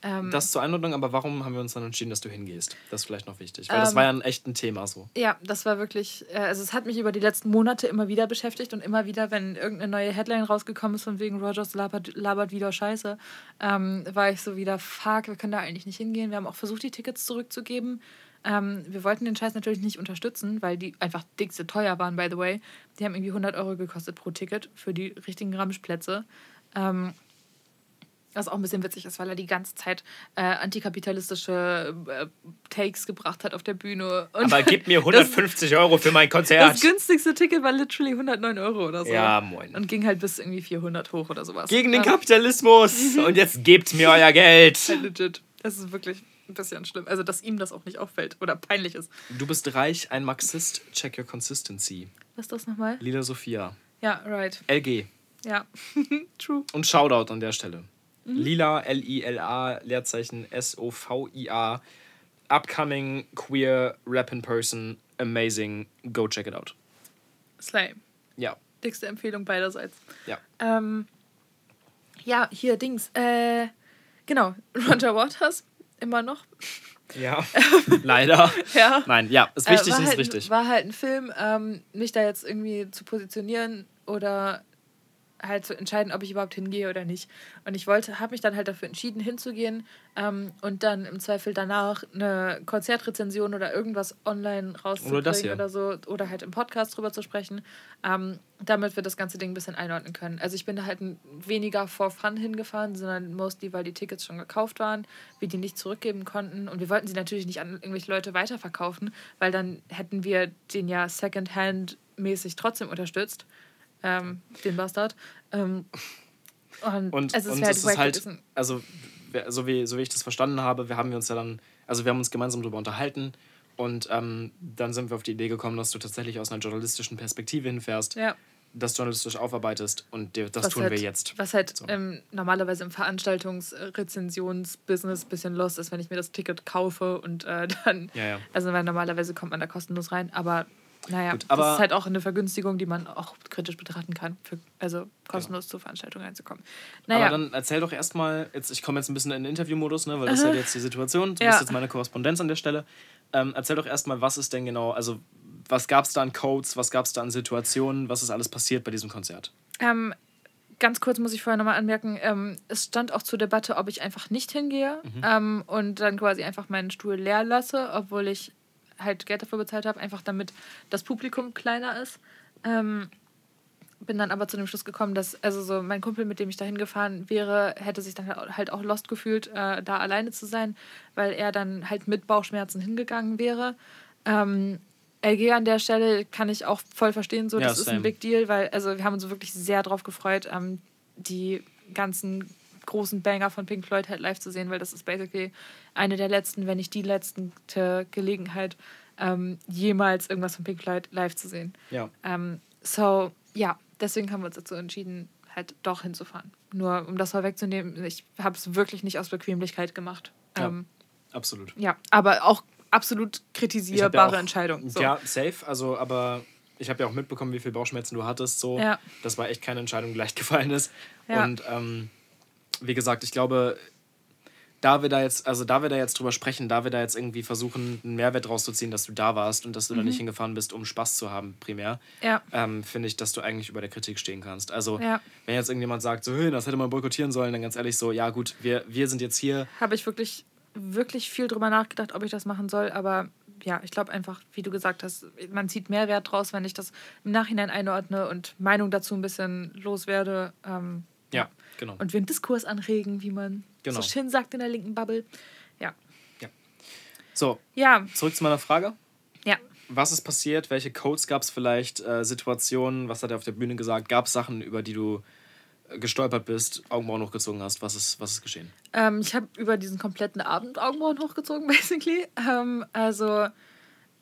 Ähm, das zur Einordnung, aber warum haben wir uns dann entschieden, dass du hingehst? Das ist vielleicht noch wichtig. Weil das Ähm, war ja ein echt ein Thema so. Ja, das war wirklich, äh, also es hat mich über die letzten Monate immer wieder beschäftigt und immer wieder, wenn irgendeine neue Headline rausgekommen ist von wegen Rogers labert, labert wieder Scheiße, ähm, war ich so wieder, fuck, wir können da eigentlich nicht hingehen. Wir haben auch versucht, die Tickets zurückzugeben. Ähm, wir wollten den Scheiß natürlich nicht unterstützen, weil die einfach dickste teuer waren, by the way. Die haben irgendwie 100 Euro gekostet pro Ticket für die richtigen Ramschplätze. Ähm, was auch ein bisschen witzig ist, weil er die ganze Zeit äh, antikapitalistische äh, Takes gebracht hat auf der Bühne. Und Aber gib mir <laughs> das- 150 Euro für mein Konzert. das günstigste Ticket war literally 109 Euro oder so. Ja, moin. Und ging halt bis irgendwie 400 hoch oder sowas. Gegen den Kapitalismus. Und jetzt gebt mir euer Geld. legit. Das ist wirklich ein bisschen schlimm. Also, dass ihm das auch nicht auffällt oder peinlich ist. Du bist reich, ein Marxist. Check your consistency. Was ist das nochmal? Lila Sophia. Ja, right. LG. Ja. <laughs> True. Und Shoutout an der Stelle. Mhm. Lila, L-I-L-A, Leerzeichen S-O-V-I-A. Upcoming queer rapping person. Amazing. Go check it out. Slay. Ja. Dickste Empfehlung beiderseits. Ja. Ähm, ja, hier Dings. Äh, genau. <laughs> Roger Waters. Immer noch. Ja. <laughs> Leider. Ja. Nein, ja, ist wichtig, äh, ist halt, richtig. War halt ein Film, ähm, mich da jetzt irgendwie zu positionieren oder halt zu entscheiden, ob ich überhaupt hingehe oder nicht. Und ich wollte, habe mich dann halt dafür entschieden, hinzugehen ähm, und dann im Zweifel danach eine Konzertrezension oder irgendwas online rauszubringen Oder oder so oder halt im Podcast drüber zu sprechen, ähm, damit wir das ganze Ding ein bisschen einordnen können. Also ich bin da halt weniger for fun hingefahren, sondern mostly, weil die Tickets schon gekauft waren, wir die nicht zurückgeben konnten und wir wollten sie natürlich nicht an irgendwelche Leute weiterverkaufen, weil dann hätten wir den ja secondhand mäßig trotzdem unterstützt, ähm, den Bastard. Ähm, und, Und, es ist und halt, es ist halt, also so wie, so wie ich das verstanden habe, wir haben uns ja dann, also wir haben uns gemeinsam darüber unterhalten und ähm, dann sind wir auf die Idee gekommen, dass du tatsächlich aus einer journalistischen Perspektive hinfährst. ja. das journalistisch aufarbeitest und das was tun halt, wir jetzt. Was halt So. ähm, normalerweise im Veranstaltungsrezensionsbusiness ein bisschen los ist, wenn ich mir das Ticket kaufe und äh, <laughs> dann. Ja, ja. Also weil normalerweise kommt man da kostenlos rein, aber naja, Gut, aber- das ist halt auch eine Vergünstigung, die man auch kritisch betrachten kann, für, also kostenlos zur Veranstaltung reinzukommen. Naja, Aber dann erzähl doch erstmal, jetzt, ich komme jetzt ein bisschen in den Interviewmodus, ne, weil das ist halt jetzt die Situation. Du Ja. bist jetzt meine Korrespondenz an der Stelle. Ähm, erzähl doch erstmal, was ist denn genau, also was gab es da an Codes, was gab es da an Situationen, was ist alles passiert bei diesem Konzert? Ähm, ganz kurz muss ich vorher nochmal anmerken, ähm, es stand auch zur Debatte, ob ich einfach nicht hingehe ähm, und dann quasi einfach meinen Stuhl leer lasse, obwohl ich halt Geld dafür bezahlt habe, einfach damit das Publikum kleiner ist. Ähm, bin dann aber zu dem Schluss gekommen, dass also so mein Kumpel, mit dem ich da hingefahren wäre, hätte sich dann halt auch lost gefühlt, äh, da alleine zu sein, weil er dann halt mit Bauchschmerzen hingegangen wäre. Ähm, LG an der Stelle kann ich auch voll verstehen, so Ja, das ist same. ein Big Deal, weil also wir haben uns wirklich sehr drauf gefreut, ähm, die ganzen großen Banger von Pink Floyd halt live zu sehen, weil das ist basically eine der letzten, wenn nicht die letzte Gelegenheit, ähm, jemals irgendwas von Pink Floyd live zu sehen. Ja. Ähm, so, ja, deswegen haben wir uns dazu entschieden, halt doch hinzufahren. Nur um das vorwegzunehmen, ich habe es wirklich nicht aus Bequemlichkeit gemacht. Ja. Ähm, Absolut. ja, aber auch absolut kritisierbare ja auch- Entscheidung. So. Ja, safe, also aber ich habe ja auch mitbekommen, wie viel Bauchschmerzen du hattest, so. Ja. Das war echt keine Entscheidung, die leicht gefallen ist. Ja. Und ähm, wie gesagt, ich glaube, da wir da jetzt, also da wir da jetzt drüber sprechen, da wir da jetzt irgendwie versuchen, einen Mehrwert rauszuziehen, dass du da warst und dass du da nicht hingefahren bist, um Spaß zu haben, primär, Mhm. Ja. ähm, finde ich, dass du eigentlich über der Kritik stehen kannst. Also, Ja. wenn jetzt irgendjemand sagt, so, hey, das hätte man boykottieren sollen, dann ganz ehrlich so, ja gut, wir, wir sind jetzt hier. Habe ich wirklich, wirklich viel drüber nachgedacht, ob ich das machen soll, aber ja, ich glaube einfach, wie du gesagt hast, man zieht mehr Wert draus, wenn ich das im Nachhinein einordne und Meinung dazu ein bisschen loswerde. Ähm, Ja, genau. Und wir einen Diskurs anregen, wie man Genau. so schön sagt in der linken Bubble. Ja. So, Ja, zurück zu meiner Frage. ja. Was ist passiert? Welche Codes gab es vielleicht? Äh, Situationen? Was hat er auf der Bühne gesagt? Gab es Sachen, über die du äh, gestolpert bist, Augenbrauen hochgezogen hast? Was ist, was ist geschehen? Ähm, ich habe über diesen kompletten Abend Augenbrauen hochgezogen, <laughs> basically. Ähm, also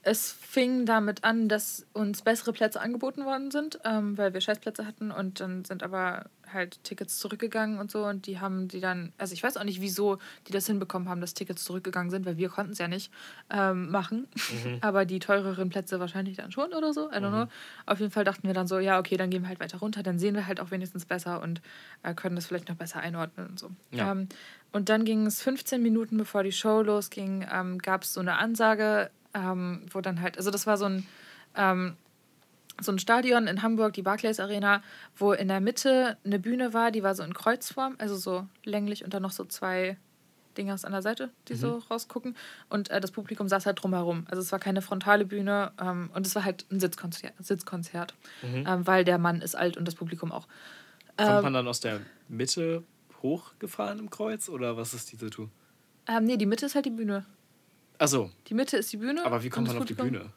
es fing damit an, dass uns bessere Plätze angeboten worden sind, ähm, weil wir Scheißplätze hatten. Und dann sind aber halt Tickets zurückgegangen und so. Und die haben die dann, also ich weiß auch nicht, wieso die das hinbekommen haben, dass Tickets zurückgegangen sind, weil wir konnten es ja nicht ähm, machen, <laughs> aber die teureren Plätze wahrscheinlich dann schon oder so, I don't know. Auf jeden Fall dachten wir dann so, ja okay, dann gehen wir halt weiter runter, dann sehen wir halt auch wenigstens besser und äh, können das vielleicht noch besser einordnen und so. Ja. Ähm, und dann ging es 15 Minuten bevor die Show losging, ähm, gab es so eine Ansage, ähm, wo dann halt, also das war so ein, ähm, so ein Stadion in Hamburg, die Barclays Arena, wo in der Mitte eine Bühne war, die war so in Kreuzform, also so länglich und dann noch so zwei Dingers an der Seite, die so rausgucken. Und äh, das Publikum saß halt drumherum. Also es war keine frontale Bühne ähm, und es war halt ein Sitzkonzert, Sitzkonzert ähm, weil der Mann ist alt und das Publikum auch. Kommt Ähm, man dann aus der Mitte hochgefahren im Kreuz oder was ist diese Tour? ähm, nee, die Mitte ist halt die Bühne. Achso, Die Mitte ist die Bühne. aber wie kommt man auf die Publikum- Bühne?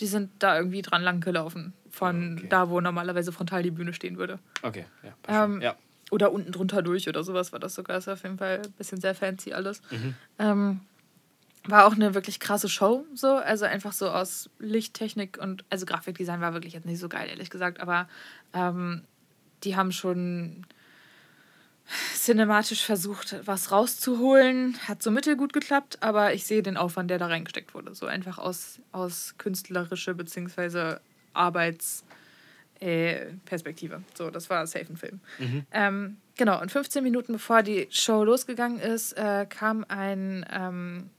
Die sind da irgendwie dran lang gelaufen. Von Okay. da, wo normalerweise frontal die Bühne stehen würde. Okay, ja. Ähm, ja. Oder unten drunter durch oder sowas war das sogar. Ist auf jeden Fall ein bisschen sehr fancy alles. Mhm. Ähm, war auch eine wirklich krasse Show, so. Also einfach so aus Lichttechnik und, also Grafikdesign war wirklich jetzt nicht so geil, ehrlich gesagt, aber ähm, die haben schon cinematisch versucht, was rauszuholen. Hat so mittelgut geklappt, aber ich sehe den Aufwand, der da reingesteckt wurde. So einfach aus, aus künstlerische bzw. Arbeits. Äh. So, das war safe ein Film. Ähm, genau, und 15 Minuten bevor die Show losgegangen ist, äh, kam ein ähm,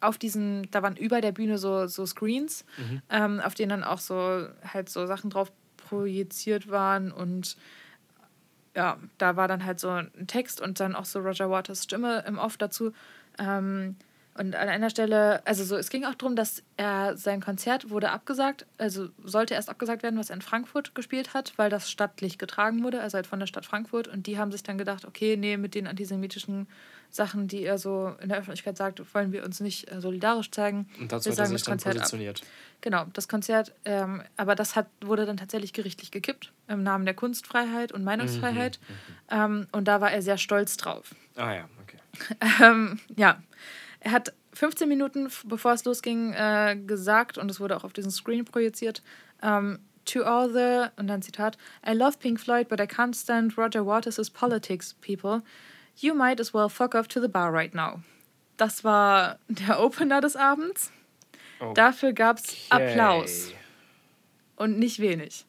auf diesen, da waren über der Bühne so, so Screens, ähm, auf denen dann auch so halt so Sachen drauf projiziert waren und ja, da war dann halt so ein Text und dann auch so Roger Waters Stimme im Off dazu. Ähm, und an einer Stelle, also so, es ging auch darum, dass er sein Konzert wurde abgesagt, also sollte erst abgesagt werden, was er in Frankfurt gespielt hat, weil das stattlich getragen wurde, also halt von der Stadt Frankfurt. Und die haben sich dann gedacht, okay, nee, mit den antisemitischen Sachen, die er so in der Öffentlichkeit sagt, wollen wir uns nicht äh, solidarisch zeigen. Und dazu wir hat er sich das dann Konzert ab. positioniert. Genau, das Konzert, ähm, aber das hat, wurde dann tatsächlich gerichtlich gekippt im Namen der Kunstfreiheit und Meinungsfreiheit. Ähm, und da war er sehr stolz drauf. Ah ja, okay. <laughs> Ähm, ja, er hat 15 Minuten bevor es losging äh, gesagt, und es wurde auch auf diesen Screen projiziert, ähm, to all the, und dann Zitat, I love Pink Floyd, but I can't stand Roger Waters' politics, people. You might as well fuck off to the bar right now. Das war der Opener des Abends. Dafür gab es Applaus. Und nicht wenig.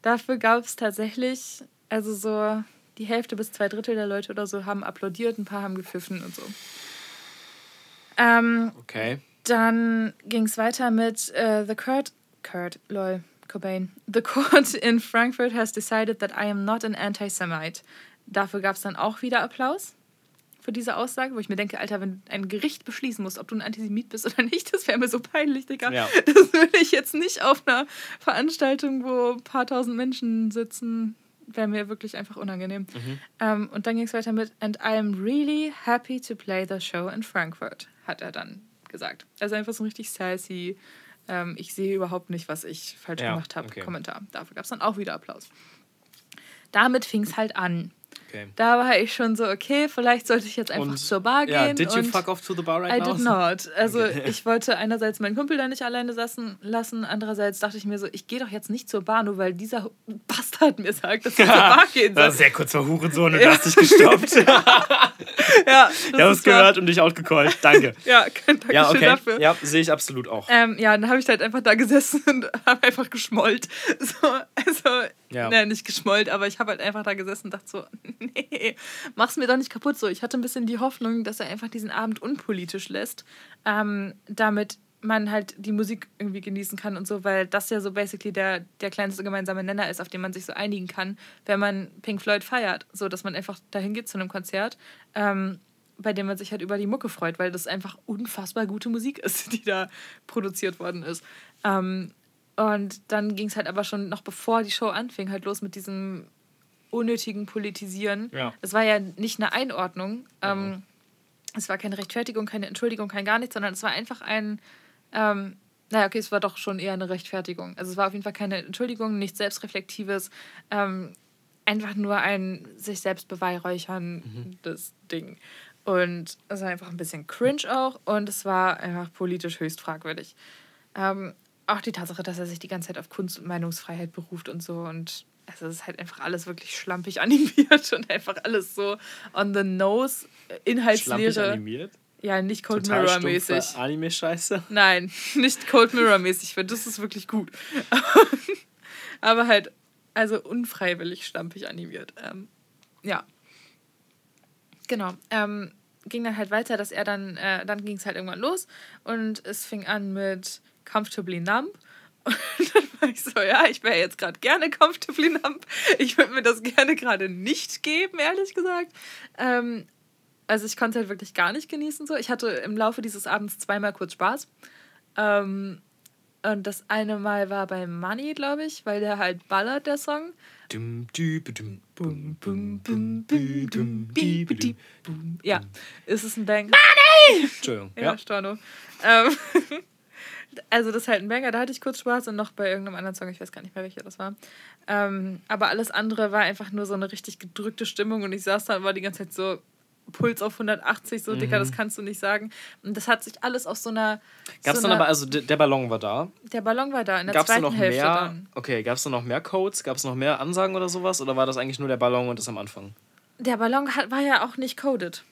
Dafür gab es tatsächlich, also so die Hälfte bis zwei Drittel der Leute oder so haben applaudiert, ein paar haben gepfiffen und so. Ähm, Okay. dann ging es weiter mit äh, The Court. Kurt, lol, Cobain. The court in Frankfurt has decided that I am not an anti-Semite. Dafür gab es dann auch wieder Applaus für diese Aussage, wo ich mir denke, Alter, wenn ein Gericht beschließen muss, ob du ein Antisemit bist oder nicht, das wäre mir so peinlich, Digga. Ja. Das würde ich jetzt nicht auf einer Veranstaltung, wo ein paar tausend Menschen sitzen, wäre mir wirklich einfach unangenehm. Ähm, und dann ging es weiter mit And I am really happy to play the show in Frankfurt, hat er dann gesagt. Also einfach so ein richtig sassy, ähm, ich sehe überhaupt nicht, was ich falsch Ja, gemacht habe, okay. Kommentar. Dafür gab es dann auch wieder Applaus. Damit fing es halt an. Okay. Da war ich schon so, okay, vielleicht sollte ich jetzt einfach Und- zur Bar gehen. Ja, did you und fuck off to the bar right I now? did not. Also Okay. ich wollte einerseits meinen Kumpel da nicht alleine lassen, lassen, andererseits dachte ich mir so, ich gehe doch jetzt nicht zur Bar, nur weil dieser Bastard mir sagt, dass ich zur Bar <laughs> gehen soll. Sehr kurz vor Hurensohn und du hast dich gestoppt. ich <laughs> Ja, das <laughs> habe es gehört und dich outgecallt. Danke. Ja, kein Dankeschön Ja, okay. dafür. Ja, sehe ich absolut auch. Ähm, ja, dann habe ich halt einfach da gesessen und habe einfach geschmollt. So, also, Ja. ne, nicht geschmollt, aber ich habe halt einfach da gesessen und dachte so, <laughs> nee, mach's mir doch nicht kaputt. So, ich hatte ein bisschen die Hoffnung, dass er einfach diesen Abend unpolitisch lässt, ähm, damit man halt die Musik irgendwie genießen kann und so, weil das ja so basically der, der kleinste gemeinsame Nenner ist, auf den man sich so einigen kann, wenn man Pink Floyd feiert. So, dass man einfach dahin geht zu einem Konzert. Ähm, bei dem man sich halt über die Mucke freut, weil das einfach unfassbar gute Musik ist, <laughs> die da produziert worden ist. Ähm, und dann ging es halt aber schon noch bevor die Show anfing, halt los mit diesem unnötigen Politisieren. Ja. Es war ja nicht eine Einordnung. Ähm, es war keine Rechtfertigung, keine Entschuldigung, kein gar nichts, sondern es war einfach ein. Ähm, naja, okay, es war doch schon eher eine Rechtfertigung. Also es war auf jeden Fall keine Entschuldigung, nichts Selbstreflektives. Ähm, einfach nur ein sich selbst beweihräucherndes Ding. Und es war einfach ein bisschen cringe auch und es war einfach politisch höchst fragwürdig. Ähm, auch die Tatsache, dass er sich die ganze Zeit auf Kunst- und Meinungsfreiheit beruft und so und also es ist halt einfach alles wirklich schlampig <laughs> animiert und einfach alles so on the nose, äh, Schlampig Inhaltslehre. animiert. Ja, nicht Cold Total Mirror mäßig. Anime-Scheiße. Nein, <laughs> nicht Cold Mirror mäßig, weil das ist wirklich gut. <laughs> Aber halt, also unfreiwillig stampig animiert. Ähm, ja. Genau. Ähm, ging dann halt weiter, dass er dann, äh, dann ging es halt irgendwann los und es fing an mit Comfortably Numb. Und dann war ich so, ja, ich wäre jetzt gerade gerne Comfortably Numb. Ich würde mir das gerne gerade nicht geben, ehrlich gesagt. Ähm, also ich konnte halt wirklich gar nicht genießen so. Ich hatte im Laufe dieses Abends zweimal kurz Spaß. Ähm, und das eine Mal war bei Money, glaube ich, weil der halt ballert, der Song. Ja, ist es ein Banger? Entschuldigung. Ja, Ja. Storno. Ähm, <laughs> also das ist halt ein Banger, da hatte ich kurz Spaß und noch bei irgendeinem anderen Song, ich weiß gar nicht mehr, welcher das war. Ähm, aber alles andere war einfach nur so eine richtig gedrückte Stimmung und ich saß da und war die ganze Zeit so Puls auf 180, so Dicker, das kannst du nicht sagen. Und das hat sich alles auf so einer... Gab es so dann aber, also der Ballon war da. der Ballon war da in der Gab es zweiten noch Hälfte mehr? dann. Okay, gab es dann noch mehr Codes? Gab es noch mehr Ansagen oder sowas? Oder war das eigentlich nur der Ballon und das am Anfang? Der Ballon hat, war ja auch nicht coded.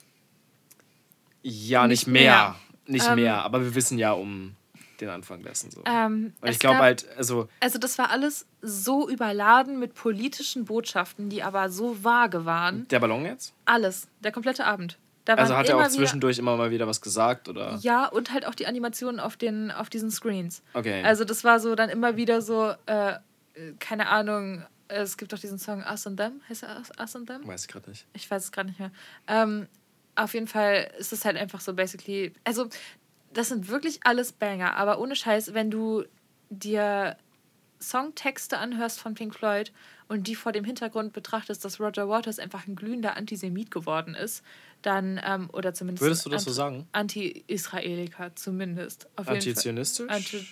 Ja, nicht, Nicht mehr. mehr. Nicht Ähm, mehr, aber wir wissen ja um den Anfang dessen so. Ähm, ich glaube halt, also Also das war alles so überladen mit politischen Botschaften, die aber so vage waren. der Ballon jetzt? Alles, der komplette Abend. Da Also hat er auch zwischendurch immer mal wieder was gesagt oder? Wieder, ja, und halt auch die Animationen auf, den, auf diesen Screens. Okay. Also das war so dann immer wieder so, äh, äh, keine Ahnung, es gibt doch diesen Song Us and Them. Heißt er Us, Us and Them? Weiß ich gerade nicht. Ich weiß es gerade nicht mehr. Ähm, auf jeden Fall ist es halt einfach so basically. Also, das sind wirklich alles Banger, aber ohne Scheiß, wenn du dir Songtexte anhörst von Pink Floyd und die vor dem Hintergrund betrachtest, dass Roger Waters einfach ein glühender Antisemit geworden ist, dann, ähm, oder zumindest. Würdest du das so sagen? Anti-Israeliker, zumindest. Antizionistisch? Anti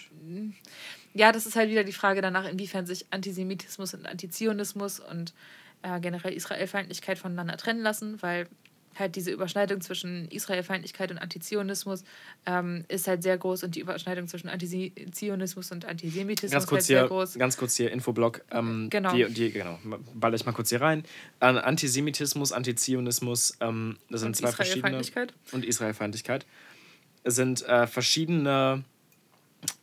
ja, das ist halt wieder die Frage danach, inwiefern sich Antisemitismus und Antizionismus und äh, generell Israelfeindlichkeit voneinander trennen lassen, weil halt diese Überschneidung zwischen Israelfeindlichkeit und Antizionismus ähm, ist halt sehr groß und die Überschneidung zwischen Antizionismus und Antisemitismus Ganz ist halt kurz sehr hier, groß. ganz kurz hier Infoblock. Ähm, Genau. Die, die, genau, baller ich mal kurz hier rein. An Antisemitismus, Antizionismus, ähm, das sind Und zwei verschiedene. Israelfeindlichkeit. Und Israelfeindlichkeit. Es sind äh, verschiedene,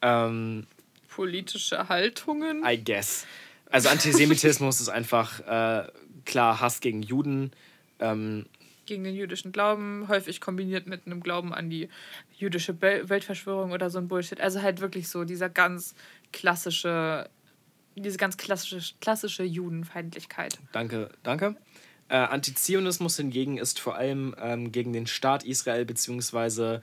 ähm, Politische Haltungen. I guess. Also Antisemitismus <laughs> ist einfach äh, klar Hass gegen Juden. Ähm, gegen den jüdischen Glauben, häufig kombiniert mit einem Glauben an die jüdische Weltverschwörung oder so ein Bullshit. Also halt wirklich so dieser ganz klassische, diese ganz klassische, klassische Judenfeindlichkeit. Danke, danke. Äh, Antizionismus hingegen ist vor allem ähm, gegen den Staat Israel, beziehungsweise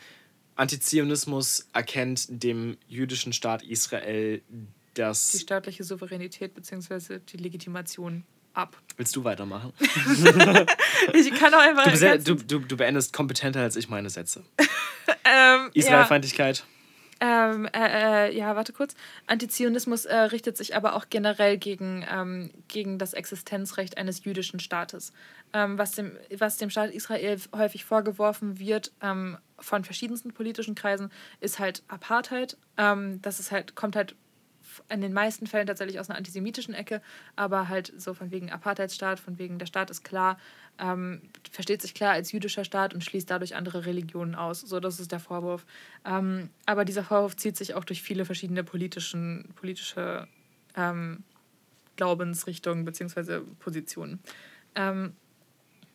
Antizionismus erkennt dem jüdischen Staat Israel Die das. staatliche Souveränität bzw. die Legitimation ab. Willst du weitermachen? <laughs> Ich kann auch einfach. Du, ja- du, du, du beendest kompetenter als ich meine Sätze. <laughs> ähm, ja. Israelfeindlichkeit. Ähm, äh, äh, ja, warte kurz. Antizionismus äh, richtet sich aber auch generell gegen, ähm, gegen das Existenzrecht eines jüdischen Staates. Ähm, was, dem, was dem Staat Israel häufig vorgeworfen wird ähm, von verschiedensten politischen Kreisen, ist halt Apartheid. Ähm, das ist halt, kommt halt in den meisten Fällen tatsächlich aus einer antisemitischen Ecke, aber halt so von wegen Apartheidsstaat, von wegen der Staat ist klar, ähm, versteht sich klar als jüdischer Staat und schließt dadurch andere Religionen aus. So, das ist der Vorwurf. Ähm, aber dieser Vorwurf zieht sich auch durch viele verschiedene politischen, politische ähm, Glaubensrichtungen bzw. Positionen. Ähm,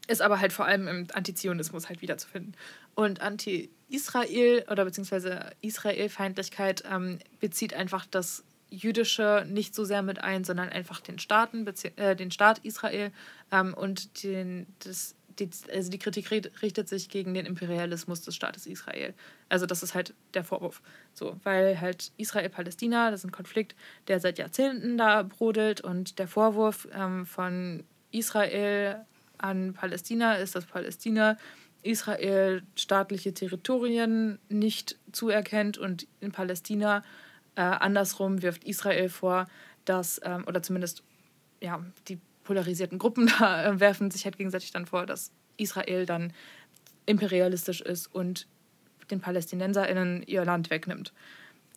ist aber halt vor allem im Antizionismus halt wiederzufinden. Und Anti-Israel oder beziehungsweise Israelfeindlichkeit ähm, bezieht einfach das Jüdische nicht so sehr mit ein, sondern einfach den Staaten, äh, den Staat Israel ähm, und den, das, die, also die Kritik ri- richtet sich gegen den Imperialismus des Staates Israel. Also das ist halt der Vorwurf. So, weil halt Israel-Palästina, das ist ein Konflikt, der seit Jahrzehnten da brodelt und der Vorwurf ähm, von Israel an Palästina ist, dass Palästina Israel staatliche Territorien nicht zuerkennt und in Palästina äh, andersrum wirft Israel vor, dass, ähm, oder zumindest ja, die polarisierten Gruppen <laughs> da äh, werfen sich halt gegenseitig dann vor, dass Israel dann imperialistisch ist und den PalästinenserInnen ihr Land wegnimmt.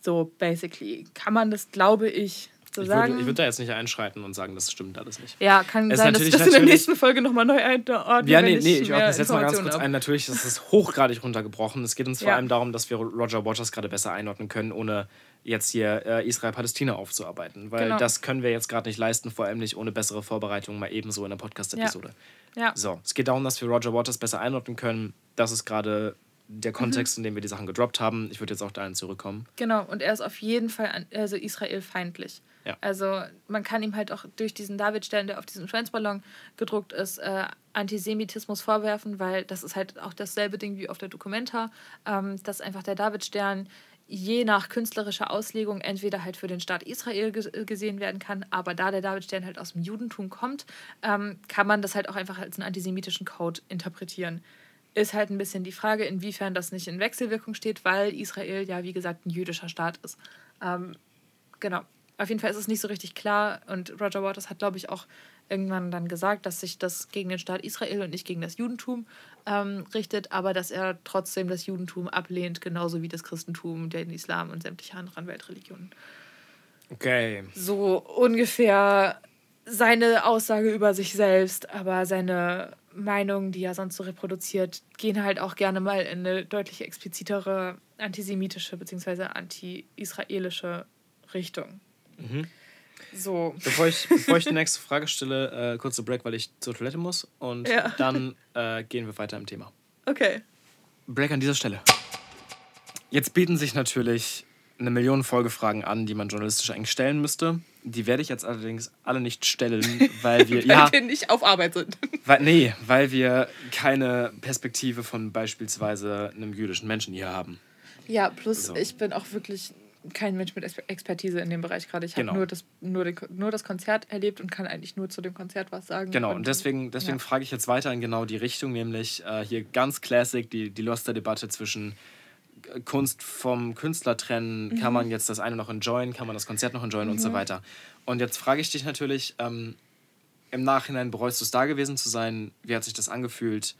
So, basically. Kann man das, glaube ich, so Ich sagen? würde, ich würde da jetzt nicht einschreiten und sagen, das stimmt alles nicht. ja, kann Es sein, dass ich das in der nächsten Folge nochmal neu einordne. Ja, nee, ich nee, ich mehr ordne das jetzt mal ganz kurz ein. Natürlich, das ist hochgradig runtergebrochen. Es geht uns vor Ja. allem darum, dass wir Roger Waters gerade besser einordnen können, ohne jetzt hier äh, Israel-Palästina aufzuarbeiten. Weil Genau. das können wir jetzt gerade nicht leisten, vor allem nicht ohne bessere Vorbereitung, mal ebenso in der Podcast-Episode. Ja. So, es geht darum, dass wir Roger Waters besser einordnen können. Das ist gerade Mhm. der Kontext, in dem wir die Sachen gedroppt haben. Ich würde jetzt auch dahin zurückkommen. Genau, und er ist auf jeden Fall also israelfeindlich. Ja. Also man kann ihm halt auch durch diesen Davidstern, der auf diesem Schweinsballon gedruckt ist, äh, Antisemitismus vorwerfen, weil das ist halt auch dasselbe Ding wie auf der Documenta, ähm, dass einfach der Davidstern je nach künstlerischer Auslegung entweder halt für den Staat Israel ge gesehen werden kann, aber da der Davidstern halt aus dem Judentum kommt, ähm, kann man das halt auch einfach als einen antisemitischen Code interpretieren. Ist halt ein bisschen die Frage, inwiefern das nicht in Wechselwirkung steht, weil Israel ja, wie gesagt, ein jüdischer Staat ist. Ähm, genau. Auf jeden Fall ist es nicht so richtig klar und Roger Waters hat, glaube ich, auch irgendwann dann gesagt, dass sich das gegen den Staat Israel und nicht gegen das Judentum ähm, richtet, aber dass er trotzdem das Judentum ablehnt, genauso wie das Christentum, den Islam und sämtliche anderen Weltreligionen. Okay. So ungefähr seine Aussage über sich selbst, aber seine Meinungen, die er sonst so reproduziert, gehen halt auch gerne mal in eine deutlich explizitere antisemitische bzw. anti-israelische Richtung. So. Bevor ich, bevor ich die <laughs> nächste Frage stelle, äh, kurze Break, weil ich zur Toilette muss. Und Ja. dann äh, gehen wir weiter im Thema. Okay. Break an dieser Stelle. Jetzt bieten sich natürlich eine Million Folgefragen an, die man journalistisch eigentlich stellen müsste. Die werde ich jetzt allerdings alle nicht stellen, <laughs> weil wir. Weil ja, wir nicht auf Arbeit sind. weil, nee, weil wir keine Perspektive von beispielsweise einem jüdischen Menschen hier haben. Ja, plus So. ich bin auch wirklich kein Mensch mit Exper- Expertise in dem Bereich gerade. Ich habe Genau. nur, das, nur, den, nur das Konzert erlebt und kann eigentlich nur zu dem Konzert was sagen. Genau, und deswegen, deswegen ja. frage ich jetzt weiter in genau die Richtung, nämlich äh, hier ganz classic die, die Loster-Debatte zwischen äh, Kunst vom Künstler trennen. Kann man jetzt das eine noch enjoyen, kann man das Konzert noch enjoyen und so weiter. Und jetzt frage ich dich natürlich, ähm, im Nachhinein bereust du es da gewesen zu sein? Wie hat sich das angefühlt?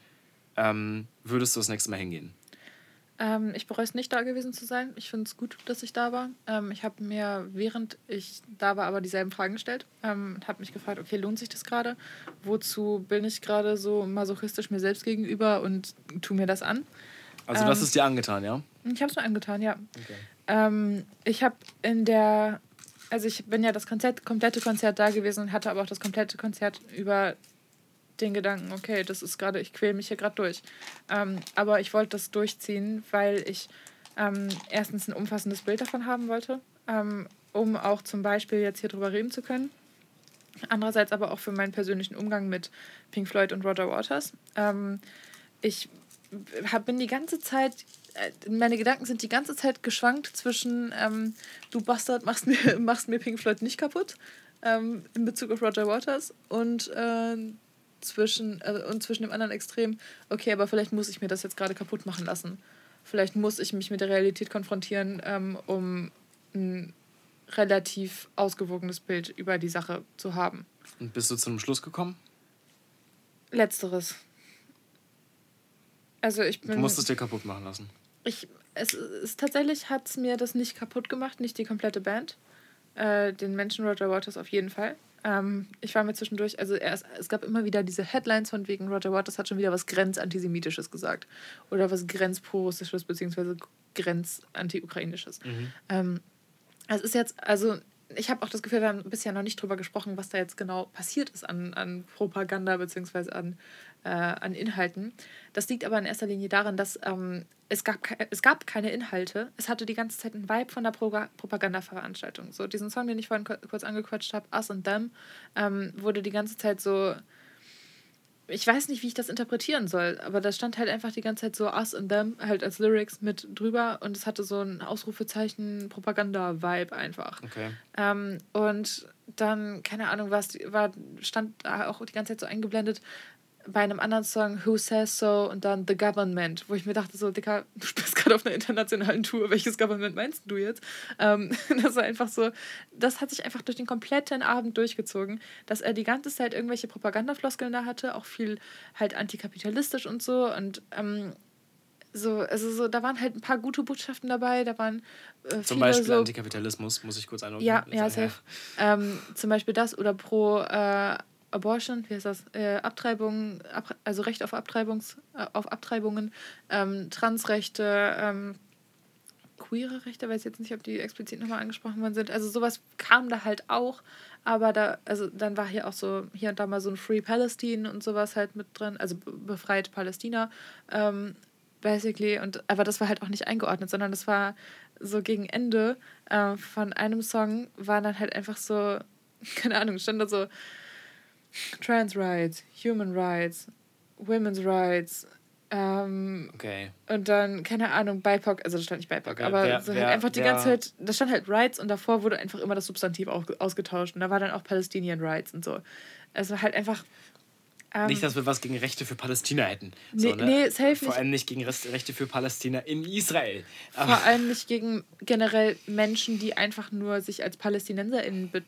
ähm, würdest du das nächste Mal hingehen? Ähm, ich bereue es nicht, da gewesen zu sein. Ich finde es gut, dass ich da war. Ähm, ich habe mir, während ich da war, aber dieselben Fragen gestellt. Ähm, und habe mich gefragt, okay, lohnt sich das gerade? Wozu bin ich gerade so masochistisch mir selbst gegenüber und tu mir das an? Also das Ähm, ist dir angetan, ja? Ich habe es mir angetan, ja. Okay. Ähm, ich habe in der, also ich bin ja das Konzert, komplette Konzert da gewesen und hatte aber auch das komplette Konzert über den Gedanken, okay, das ist gerade, ich quäle mich hier gerade durch. Ähm, aber ich wollte das durchziehen, weil ich ähm, erstens ein umfassendes Bild davon haben wollte, ähm, um auch zum Beispiel jetzt hier drüber reden zu können. Andererseits aber auch für meinen persönlichen Umgang mit Pink Floyd und Roger Waters. Ähm, ich hab, bin die ganze Zeit, äh, meine Gedanken sind die ganze Zeit geschwankt zwischen, ähm, du Bastard, machst mir, <laughs> machst mir Pink Floyd nicht kaputt, ähm, in Bezug auf Roger Waters und, äh, zwischen, äh, und zwischen dem anderen Extrem, okay, aber vielleicht muss ich mir das jetzt gerade kaputt machen lassen. Vielleicht muss ich mich mit der Realität konfrontieren, ähm, um ein relativ ausgewogenes Bild über die Sache zu haben. Und bist du zu einem Schluss gekommen? Letzteres. Also ich Du bin. musst es dir kaputt machen lassen. Ich, es ist tatsächlich hat es mir das nicht kaputt gemacht, nicht die komplette Band. Äh, den Menschen Roger Waters auf jeden Fall. Ähm, ich war mir zwischendurch, also erst, es gab immer wieder diese Headlines von wegen Roger Waters hat schon wieder was grenzantisemitisches gesagt. Oder was grenzprorussisches, beziehungsweise grenzanti-ukrainisches. Ähm, es ist jetzt, also ich habe auch das Gefühl, wir haben bisher noch nicht drüber gesprochen, was da jetzt genau passiert ist an, an Propaganda beziehungsweise an, äh, an Inhalten. Das liegt aber in erster Linie daran, dass ähm, es, gab, es gab keine Inhalte. Es hatte die ganze Zeit einen Vibe von der Proga Propagandaveranstaltung. So diesen Song, den ich vorhin kur- kurz angequatscht habe, Us and Them, ähm, wurde die ganze Zeit so ich weiß nicht, wie ich das interpretieren soll, aber da stand halt einfach die ganze Zeit so Us and Them halt als Lyrics mit drüber und es hatte so ein Ausrufezeichen Propaganda-Vibe einfach. Okay. Ähm, und dann, keine Ahnung, was war, stand da auch die ganze Zeit so eingeblendet bei einem anderen Song Who Says So und dann The Government, wo ich mir dachte, so, Dicker, du spielst gerade auf einer internationalen Tour, welches Government meinst du jetzt? Ähm, <laughs> das war einfach so, das hat sich einfach durch den kompletten Abend durchgezogen, dass er die ganze Zeit irgendwelche Propagandafloskeln da hatte, auch viel halt antikapitalistisch und so und ähm, so, also so, da waren halt ein paar gute Botschaften dabei, da waren äh, Zum Beispiel so Antikapitalismus, muss ich kurz einordnen. ja, ja, Also, safe. Ähm, zum Beispiel das oder pro äh, Abortion, wie heißt das? Äh, Abtreibung, ab, also Recht auf, Abtreibungs, äh, auf Abtreibungen, ähm, Transrechte, ähm, queere Rechte, weiß jetzt nicht, ob die explizit nochmal angesprochen worden sind. Also sowas kam da halt auch, aber da, also dann war hier auch so, hier und da mal so ein Free Palestine und sowas halt mit drin, also be- befreit Palästina, ähm, basically. Und, aber das war halt auch nicht eingeordnet, sondern das war so gegen Ende äh, von einem Song, war dann halt einfach so, <laughs> keine Ahnung, stand da so Trans Rights, Human Rights, Women's Rights, ähm, Okay. und dann, keine Ahnung, BIPOC, also da stand nicht BIPOC, Okay, aber wer- so wer- halt einfach die wer- ganze Zeit, da stand halt Rights und davor wurde einfach immer das Substantiv auch ausgetauscht und da war dann auch Palestinian Rights und so. Es war halt einfach. Ähm, Nicht, dass wir was gegen Rechte für Palästina hätten. Nee, so, ne? nee, safe Vor nicht. allem nicht gegen Rechte für Palästina in Israel. vor Aber, allem nicht gegen generell Menschen, die einfach nur sich als PalästinenserInnen be-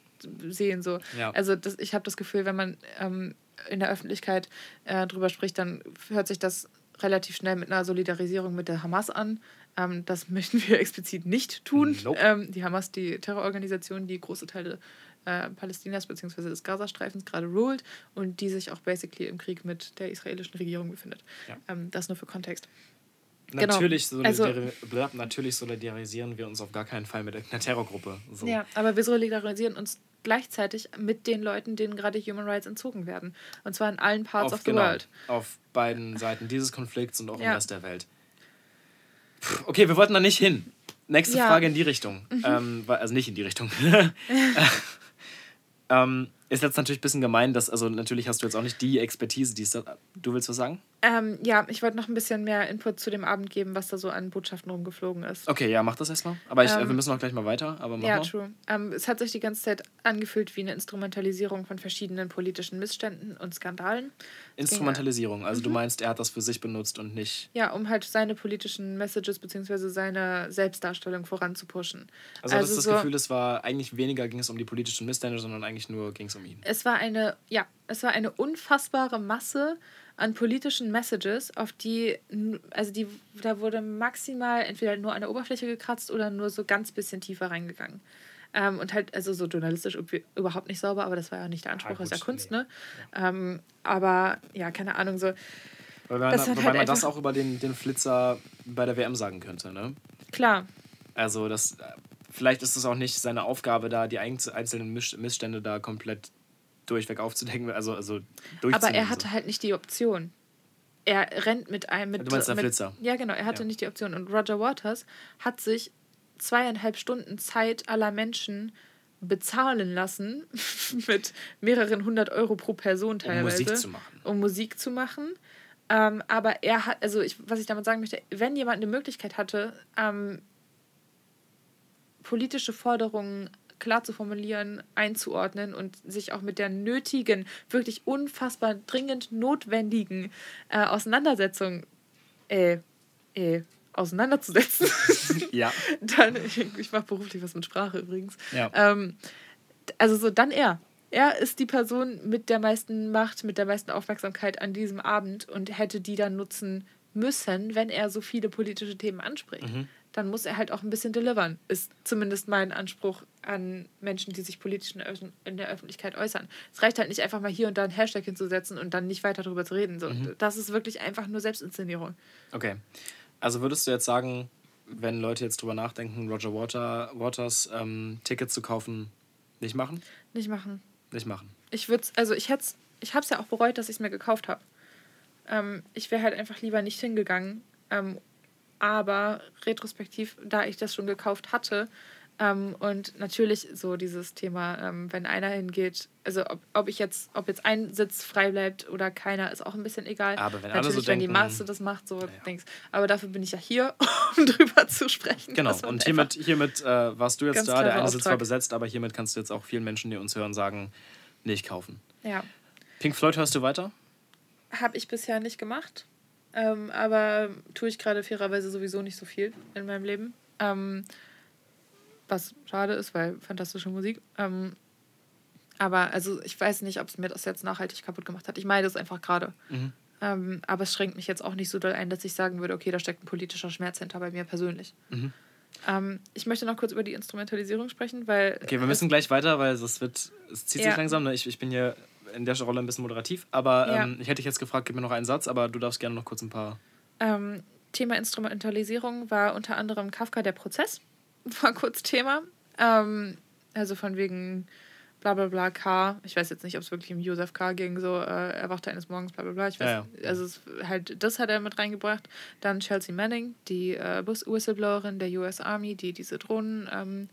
sehen. So. Ja. Also das, ich habe das Gefühl, wenn man ähm, in der Öffentlichkeit äh, drüber spricht, dann hört sich das relativ schnell mit einer Solidarisierung mit der Hamas an. Ähm, das <laughs> möchten wir explizit nicht tun. Nope. Ähm, die Hamas, die Terrororganisation, die große Teile äh, Palästinas bzw. des Gazastreifens gerade ruled und die sich auch basically im Krieg mit der israelischen Regierung befindet. Ja. Ähm, das nur für Kontext. genau. natürlich, Also- solidari blab, natürlich solidarisieren wir uns auf gar keinen Fall mit einer Terrorgruppe. So. Ja, aber wir solidarisieren uns gleichzeitig mit den Leuten, denen gerade Human Rights entzogen werden. Und zwar in allen Parts auf, of the genau, world. auf beiden Seiten dieses Konflikts und auch im Ja. Rest der Welt. Puh, Okay, wir wollten da nicht hin. Nächste Ja. Mhm. Frage in die Richtung. Ähm, wa- also nicht in die Richtung. <laughs> <laughs> ähm, ist jetzt natürlich ein bisschen gemein, dass, also natürlich hast du jetzt auch nicht die Expertise, die es da, Du willst was sagen? Ähm, ja, ich wollte noch ein bisschen mehr Input zu dem Abend geben, was da so an Botschaften rumgeflogen ist. Okay, ja, mach das erstmal. Aber ich, äh, Ähm, wir müssen auch gleich mal weiter. Aber mach Ja, mal. true. Ähm, es hat sich die ganze Zeit angefühlt wie eine Instrumentalisierung von verschiedenen politischen Missständen und Skandalen. Instrumentalisierung. Also du Mhm. meinst, er hat das für sich benutzt und nicht. Ja, um halt seine politischen Messages bzw. seine Selbstdarstellung voranzupushen. Also, das ist das so, Gefühl, es war eigentlich weniger ging es um die politischen Missstände, sondern eigentlich nur ging es um ihn. es war eine, ja, es war eine unfassbare Masse an politischen Messages, auf die, also die, da wurde maximal entweder nur an der Oberfläche gekratzt oder nur so ganz bisschen tiefer reingegangen. Ähm, und halt, also so journalistisch üb- überhaupt nicht sauber, aber das war ja nicht der Anspruch, Ah, ist ja gut, Kunst, nee. ne? Ähm, aber ja, keine Ahnung, so, Weil man, Das hat wobei halt man das auch über den, den Flitzer bei der WM sagen könnte, ne? klar, Also das, vielleicht ist es auch nicht seine Aufgabe, da die einz- einzelnen Missstände da komplett durchweg aufzudecken, also, also aber er so. hatte halt nicht die Option. Er rennt mit einem. Mit, Du meinst der mit, Flitzer? Ja, genau, er hatte Ja. nicht die Option. Und Roger Waters hat sich zweieinhalb Stunden Zeit aller Menschen bezahlen lassen, <laughs> mit mehreren hundert Euro pro Person teilweise. Musik zu machen. Um Musik zu machen. Ähm, aber er hat, also ich, was ich damit sagen möchte, wenn jemand eine Möglichkeit hatte, ähm, politische Forderungen klar zu formulieren, einzuordnen und sich auch mit der nötigen, wirklich unfassbar dringend notwendigen äh, Auseinandersetzung äh, äh, auseinanderzusetzen, <laughs> Ja. <laughs> dann, ich, ich mache beruflich was mit Sprache übrigens, Ja. ähm, also so dann er. Er ist die Person mit der meisten Macht, mit der meisten Aufmerksamkeit an diesem Abend und hätte die dann nutzen müssen, wenn er so viele politische Themen anspricht. Mhm. Dann muss er halt auch ein bisschen delivern. Ist zumindest mein Anspruch an Menschen, die sich politisch in der, Öffentlichkeit äußern. Es reicht halt nicht einfach mal hier und da einen Hashtag hinzusetzen und dann nicht weiter darüber zu reden. So, Mhm. Das ist wirklich einfach nur Selbstinszenierung. Okay. Also würdest du jetzt sagen, wenn Leute jetzt drüber nachdenken, Roger Water, Waters ähm, Tickets zu kaufen, nicht machen? Nicht machen. Nicht machen. Ich würde also ich hätte ich habe es ja auch bereut, dass ich es mir gekauft habe. Ähm, ich wäre halt einfach lieber nicht hingegangen. Ähm, aber retrospektiv, da ich das schon gekauft hatte ähm, und natürlich so dieses Thema, ähm, wenn einer hingeht, also ob, ob ich jetzt, ob jetzt ein Sitz frei bleibt oder keiner, ist auch ein bisschen egal. Aber wenn alle natürlich, so wenn die denken- Masse das macht, so ja. Dings. Aber dafür bin ich ja hier, <laughs> um drüber zu sprechen. Genau. man Und hiermit, hiermit äh, warst du jetzt da. Der eine Sitz war Auftrag. besetzt, aber hiermit kannst du jetzt auch vielen Menschen, die uns hören, sagen, nicht kaufen. Ja. Pink Floyd hörst du weiter? Habe ich bisher nicht gemacht. Ähm, aber tue ich gerade fairerweise sowieso nicht so viel in meinem Leben. Ähm, was schade ist, weil fantastische Musik. Ähm, aber also ich weiß nicht, ob es mir das jetzt nachhaltig kaputt gemacht hat. Ich meine das einfach gerade. Mhm. Ähm, aber es schränkt mich jetzt auch nicht so doll ein, dass ich sagen würde, okay, da steckt ein politischer Schmerz hinter bei mir persönlich. Mhm. Ähm, ich möchte noch kurz über die Instrumentalisierung sprechen, weil. Okay, wir müssen gleich weiter, weil es wird, es zieht sich Ja. langsam. Ne? Ich, ich bin hier in der Rolle ein bisschen moderativ, aber Ja. ähm, ich hätte dich jetzt gefragt, gib mir noch einen Satz, aber du darfst gerne noch kurz ein paar. Ähm, Thema Instrumentalisierung war unter anderem Kafka der Prozess. <laughs> War kurz Thema. Ähm, also von wegen bla bla bla K. Ich weiß jetzt nicht, ob es wirklich um Josef K. ging, so äh, er wachte eines Morgens, bla bla bla. Ich weiß, Ja, ja. Also es, halt, das hat er mit reingebracht. Dann Chelsea Manning, die äh, Bus- Whistleblowerin der US Army, die diese Drohnen ähm,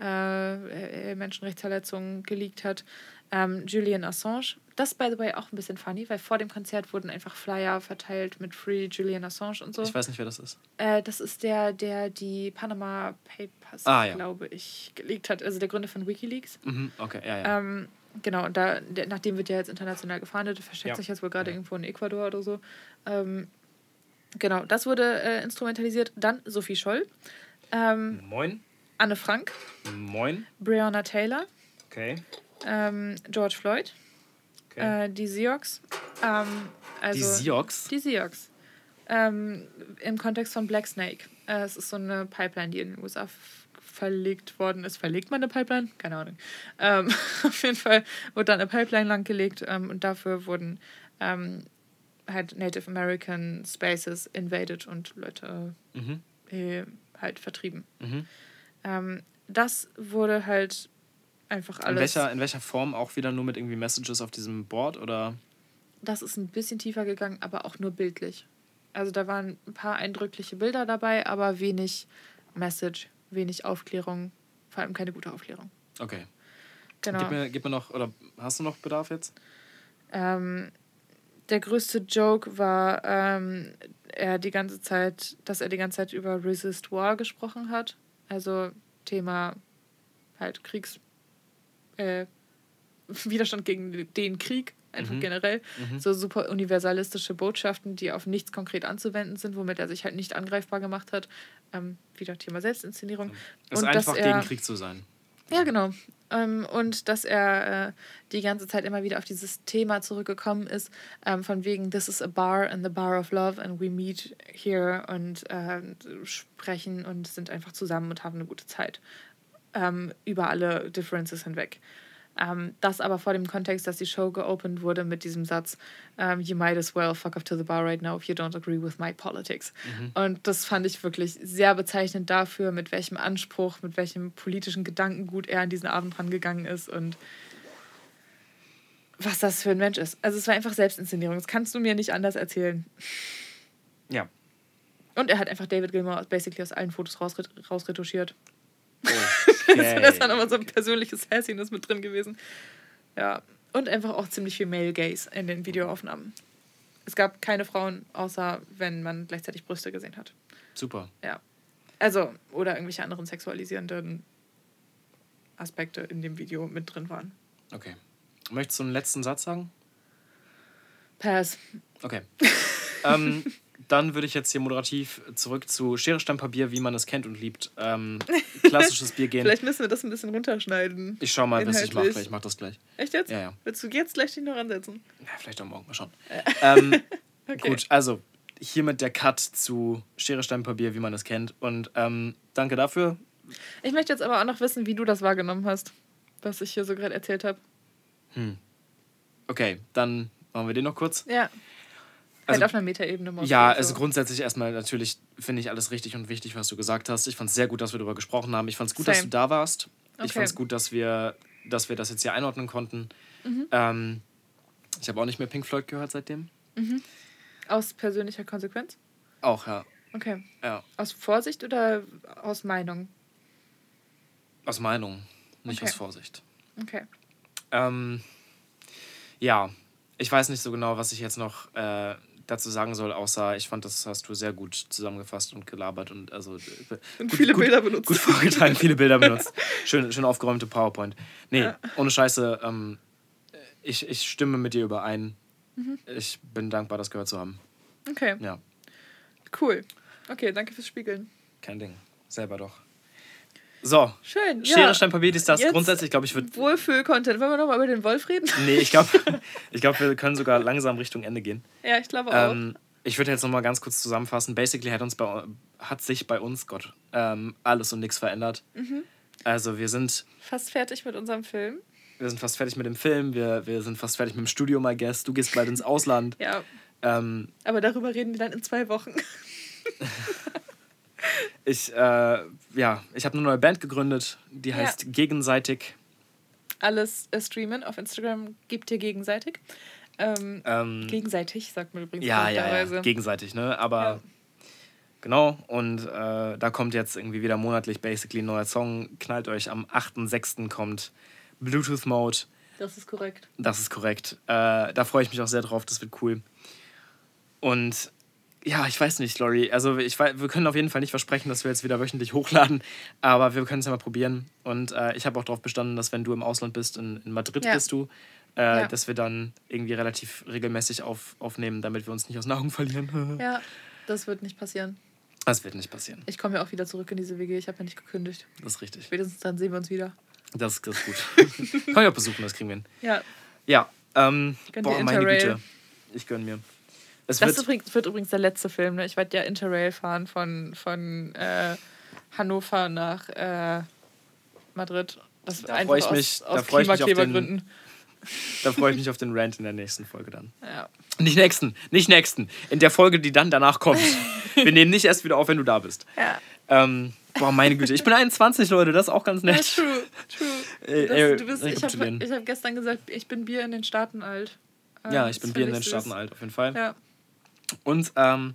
äh, äh, Menschenrechtsverletzungen geleakt hat. Ähm, Julian Assange. Das, by the way, auch ein bisschen funny, weil vor dem Konzert wurden einfach Flyer verteilt mit Free Julian Assange und so. Ich weiß nicht, wer das ist. Äh, das ist der, der die Panama Papers, Ah, ja. glaube ich, geleakt hat. Also der Gründer von Wikileaks. Mhm, okay, ja, ja. Ähm, genau, und da, der, nach dem wird ja jetzt international gefahndet. Versteckt Ja. sich jetzt wohl gerade Ja. irgendwo in Ecuador oder so. Ähm, genau, das wurde äh, instrumentalisiert. Dann Sophie Scholl, ähm, Moin. Anne Frank, Moin. Breonna Taylor, Okay. ähm, George Floyd, okay. äh, die Seahawks. Ähm, also, die Siox. Die Seahawks. Ähm, Im Kontext von Black Snake. Äh, es ist so eine Pipeline, die in den USA verlegt worden ist. Verlegt man eine Pipeline? Keine Ahnung. Ähm, <laughs> auf jeden Fall wurde dann eine Pipeline langgelegt ähm, und dafür wurden ähm, halt Native American Spaces invaded und Leute Mhm. äh, halt vertrieben. Mhm. Ähm, das wurde halt einfach In alles. welcher, in welcher Form auch wieder nur mit irgendwie Messages auf diesem Board oder? Das ist ein bisschen tiefer gegangen, aber auch nur bildlich. Also da waren ein paar eindrückliche Bilder dabei, aber wenig Message, wenig Aufklärung, vor allem keine gute Aufklärung. Okay. Genau. Gib, mir, gib mir noch, oder hast du noch Bedarf jetzt? Ähm, der größte Joke war, ähm, er die ganze Zeit, dass er die ganze Zeit über Resist War gesprochen hat. Also Thema halt Kriegs äh, <laughs> Widerstand gegen den Krieg, einfach Mhm. generell. Mhm. So super universalistische Botschaften, die auf nichts konkret anzuwenden sind, womit er sich halt nicht angreifbar gemacht hat. Ähm, wieder Thema Selbstinszenierung. Es ist Und dass einfach er- gegen Krieg zu sein. Ja, genau. Ähm, und dass er äh, die ganze Zeit immer wieder auf dieses Thema zurückgekommen ist, ähm, von wegen, this is a bar and the bar of love and we meet here und äh, sprechen und sind einfach zusammen und haben eine gute Zeit. Ähm, über alle Differences hinweg. Ähm, das aber vor dem Kontext, dass die Show geopend wurde mit diesem Satz, ähm, You might as well fuck off to the bar right now if you don't agree with my politics. Und das fand ich wirklich sehr bezeichnend dafür, mit welchem Anspruch, mit welchem politischen Gedankengut er an diesen Abend rangegangen ist und was das für ein Mensch ist. Also es war einfach Selbstinszenierung. Das kannst du mir nicht anders erzählen. Ja. Und er hat einfach David Gilmour basically aus allen Fotos rausret rausretuschiert. Okay. <laughs> <laughs> Also das war nochmal so ein persönliches Hassiness mit drin gewesen. Ja. Und einfach auch ziemlich viel Male Gaze in den Videoaufnahmen. Es gab keine Frauen, außer wenn man gleichzeitig Brüste gesehen hat. Super. Ja. Also, oder irgendwelche anderen sexualisierenden Aspekte in dem Video mit drin waren. Okay. Möchtest du einen letzten Satz sagen? Pass. Okay. <laughs> ähm, dann würde ich jetzt hier moderativ zurück zu Schere, Stein, Papier, wie man es kennt und liebt. Ähm, <laughs> klassisches Bier gehen. Vielleicht müssen wir das ein bisschen runterschneiden. Ich schau mal, was ich mache. Inhaltlich. Ich mache das gleich. Echt jetzt? Ja, ja. Willst du jetzt gleich dich noch ansetzen? ja vielleicht auch morgen mal schauen. Ähm, <laughs> Okay. Gut, also hiermit der Cut zu Schere, Stein, Papier, wie man es kennt. Und ähm, danke dafür. Ich möchte jetzt aber auch noch wissen, wie du das wahrgenommen hast, was ich hier so gerade erzählt habe. Okay, dann machen wir den noch kurz. Ja. Also- halt auf einer Metaebene. mal Ja, so. also grundsätzlich erstmal natürlich finde ich alles richtig und wichtig, was du gesagt hast. Ich fand es sehr gut, dass wir darüber gesprochen haben. Ich fand es gut, dass Same. du da warst. Ich Okay. fand es gut, dass wir, dass wir das jetzt hier einordnen konnten. Mhm. Ähm, ich habe auch nicht mehr Pink Floyd gehört seitdem. Aus persönlicher Konsequenz? Auch, ja. Okay. ja. Aus Vorsicht oder aus Meinung? Aus Meinung, nicht Okay. aus Vorsicht. Okay. Ähm, ja, ich weiß nicht so genau, was ich jetzt noch äh, dazu sagen soll, außer ich fand, das hast du sehr gut zusammengefasst und gelabert und also äh, Und gut- viele gut, Bilder benutzt. Gut vorgetragen, viele Bilder benutzt. Schön, schön aufgeräumte PowerPoint. Nee, ohne Scheiße, ähm, ich, ich stimme mit dir überein. Mhm. Ich bin dankbar, das gehört zu haben. Okay, Ja, cool. Okay, danke fürs Spiegeln. kein Ding. Selber doch. So, Schön. Schere, ja. Stein, Papier, ist das. Jetzt Grundsätzlich, glaube ich, wird. Wohlfühl-Content. Wollen wir nochmal über den Wolf reden? Nee, ich glaube, <laughs> ich glaub, wir können sogar langsam Richtung Ende gehen. ja, ich glaube auch. Ähm, ich würde jetzt nochmal ganz kurz zusammenfassen. Basically hat, uns bei, hat sich bei uns, Gott, ähm, alles und nichts verändert. Mhm. Also wir sind, Fast fertig mit unserem Film. wir sind fast fertig mit dem Film, wir, wir sind fast fertig mit dem Studium, I guess. Du gehst bald ins Ausland. <laughs> Ja, Ähm, aber darüber reden wir dann in zwei Wochen. <laughs> ich, äh, ja, ich habe eine neue Band gegründet, die Ja. heißt Gegenseitig. Alles äh, streamen auf Instagram gibt ihr gegenseitig. Ähm, Ähm, gegenseitig, sagt man übrigens. ja, ja, ja, gegenseitig, ne? Aber Ja. genau, und äh, da kommt jetzt irgendwie wieder monatlich basically ein neuer Song. Knallt euch am 8.6. kommt Bluetooth Mode. Das ist korrekt. Das ist korrekt. Äh, da freue ich mich auch sehr drauf, das wird cool. Und ja, ich weiß nicht, Lori. Also ich, wir können auf jeden Fall nicht versprechen, dass wir jetzt wieder wöchentlich hochladen, aber wir können es ja mal probieren. Und äh, ich habe auch darauf bestanden, dass wenn du im Ausland bist, in, in Madrid Ja. bist du, äh, Ja. dass wir dann irgendwie relativ regelmäßig auf, aufnehmen, damit wir uns nicht aus den Augen verlieren. <laughs> Ja, das wird nicht passieren. Das wird nicht passieren. Ich komme ja auch wieder zurück in diese WG. Ich habe ja nicht gekündigt. Das ist richtig. Spätestens dann sehen wir uns wieder. Das, das ist gut. <laughs> Kann ich auch besuchen, das kriegen wir hin. Ja, Ja, ähm, boah, meine. Güte. Ich gönn mir. Es das wird, wird übrigens der letzte Film. Ne? Ich werde ja Interrail fahren von, von äh, Hannover nach äh, Madrid. Das Da einfach freu ich aus, mich- da aus freu ich mich auf den- Klimaklebergründen. da freue ich mich auf den Rant in der nächsten Folge dann. <laughs> Ja. Nicht nächsten, nicht nächsten. In der Folge, die dann danach kommt. <laughs> Wir nehmen nicht erst wieder auf, wenn du da bist. ja. Ähm, boah, meine Güte. Ich bin 21, Leute. Das ist auch ganz Ja, nett. true, true. Äh, Das, äh, du bist, ich habe ich hab gestern gesagt, ich bin Bier in den Staaten alt. Ähm, ja, ich das bin Bier in den. Staaten alt, auf jeden Fall. Ja. Und ähm,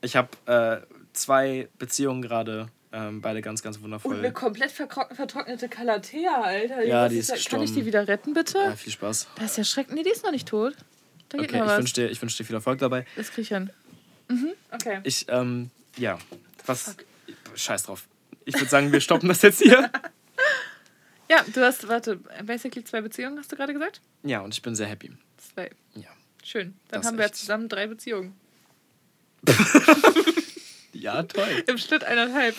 ich habe äh, zwei Beziehungen gerade. Ähm, beide ganz, ganz Und wundervoll. eine komplett vertrocknete Calathea, Alter. Ja, die ist ist da- Kann ich die gestorben. wieder retten, bitte? Ja, viel Spaß. Das ist ja schrecklich. Nee, die ist noch nicht tot. Da geht Okay, noch ich wünsche dir, ich wünsch dir viel Erfolg dabei. Das krieg ich hin. Mhm. Okay. Ich, ähm, ja. Was. Scheiß drauf. Ich würde sagen, wir stoppen das jetzt hier. <laughs> Ja, du hast, warte, basically zwei Beziehungen, hast du gerade gesagt? Ja, und ich bin sehr happy. Zwei. Ja. Schön. Dann Das haben wir echt. zusammen drei Beziehungen. <laughs> Ja, toll. Im Schnitt eineinhalb.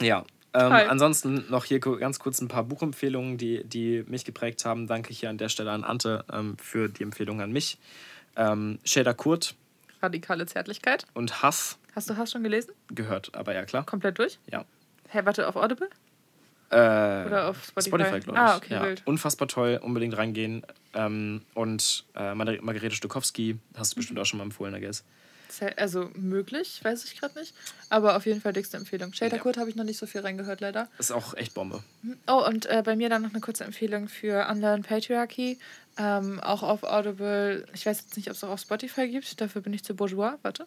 Ja. Ähm, ansonsten noch hier ganz kurz ein paar Buchempfehlungen, die, die mich geprägt haben. Danke hier an der Stelle an Ante ähm, für die Empfehlung an mich. Ähm, Shader Kurt Radikale Zärtlichkeit. und Hass Hast du Hass schon gelesen? gehört, aber ja klar. Komplett durch? Ja. Hä, warte, auf Audible? Äh, Oder auf Spotify? Spotify, glaube ich. Ah, okay, ja. wild. Unfassbar toll, unbedingt reingehen. Ähm, und äh, Mar- Margarete Stokowski, hast du bestimmt auch schon mal empfohlen, I guess. Also möglich, weiß ich gerade nicht. Aber auf jeden Fall dickste Empfehlung. Shader Ja. Kurt habe ich noch nicht so viel reingehört, leider. Ist auch echt Bombe. Oh, und äh, bei mir dann noch eine kurze Empfehlung für Unlearn Patriarchy. Ähm, auch auf Audible. Ich weiß jetzt nicht, ob es auch auf Spotify gibt. Dafür bin ich zu bourgeois. Warte.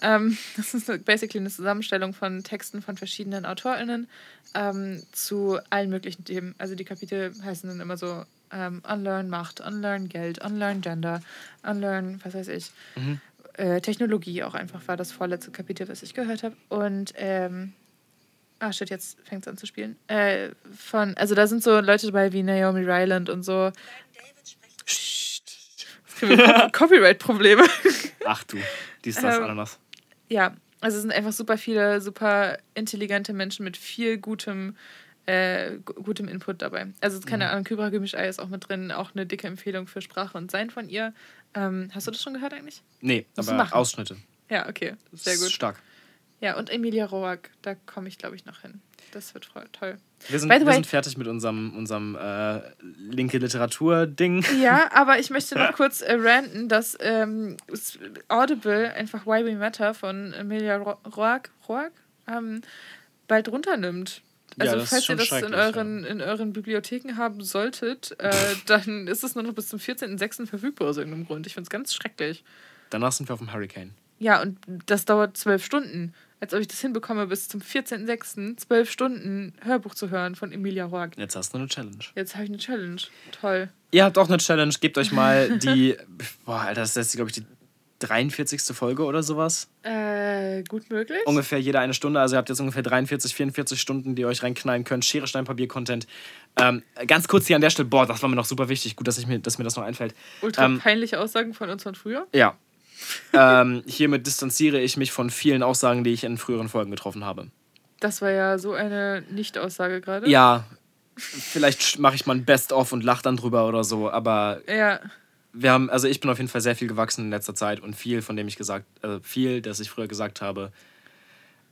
Ähm, <laughs> das ist basically eine Zusammenstellung von Texten von verschiedenen AutorInnen ähm, zu allen möglichen Themen. Also die Kapitel heißen dann immer so ähm, Unlearn Macht, Unlearn Geld, Unlearn Gender, Unlearn, was weiß ich. Äh, Technologie auch einfach war das vorletzte Kapitel, was ich gehört habe. Und ähm, Ah, shit, jetzt fängt es an zu spielen. Äh, von, also da sind so Leute dabei wie Naomi Ryland und so. <laughs> Copyright-Probleme. Ach du, dies, das, Ähm, Ananas. ja, also es sind einfach super viele, super intelligente Menschen mit viel gutem, äh, gu- gutem Input dabei. Also keine Ahnung, Kybra Gemischei ist auch mit drin, auch eine dicke Empfehlung für Sprache und Sein von ihr. Ähm, hast du das schon gehört eigentlich? Nee, Musst aber. Ausschnitte. Ja, okay, sehr gut. Stark. Ja, und Emilia Roark, da komme ich, glaube ich, noch hin. Das wird toll. Wir sind, wir sind fertig mit unserem, unserem äh, linke Literatur-Ding. Ja, <laughs> aber ich möchte noch kurz äh, ranten, dass ähm, Audible einfach Why We Matter von Emilia Ro- Roark, Roark ähm, bald runternimmt. Ja, Also ist falls ihr das in euren, in euren Bibliotheken haben solltet, äh, <laughs> dann ist es nur noch bis zum 14.06. verfügbar aus irgendeinem Grund. Ich finde es ganz schrecklich. Danach sind wir auf dem Hurricane. Ja, und das dauert zwölf Stunden. Als ob ich das hinbekomme, bis zum 14.06. zwölf Stunden Hörbuch zu hören von Emilia Roark. Jetzt hast du eine Challenge. Jetzt habe ich eine Challenge. Toll. Ihr habt auch eine Challenge. Gebt euch mal die. <laughs> Boah, Alter, das ist, glaube ich, die 43. Folge oder sowas. Äh, gut möglich. Ungefähr jede eine Stunde. Also ihr habt jetzt ungefähr 43, 44 Stunden, die ihr euch reinknallen könnt. Schere, Stein, Papier, Content. Ähm, ganz kurz hier an der Stelle. Boah, das war mir noch super wichtig. Gut, dass, ich mir, dass mir das noch einfällt. Ultra Ähm, peinliche Aussagen von uns von früher. Ja. ähm, hiermit distanziere ich mich von vielen Aussagen, die ich in früheren Folgen getroffen habe. Das war ja so eine Nicht-Aussage gerade. Ja, vielleicht mache ich mal ein Best-of und lache dann drüber oder so, aber Ja, wir haben, also ich bin auf jeden Fall sehr viel gewachsen in letzter Zeit und viel, von dem ich gesagt, also viel, das ich früher gesagt habe,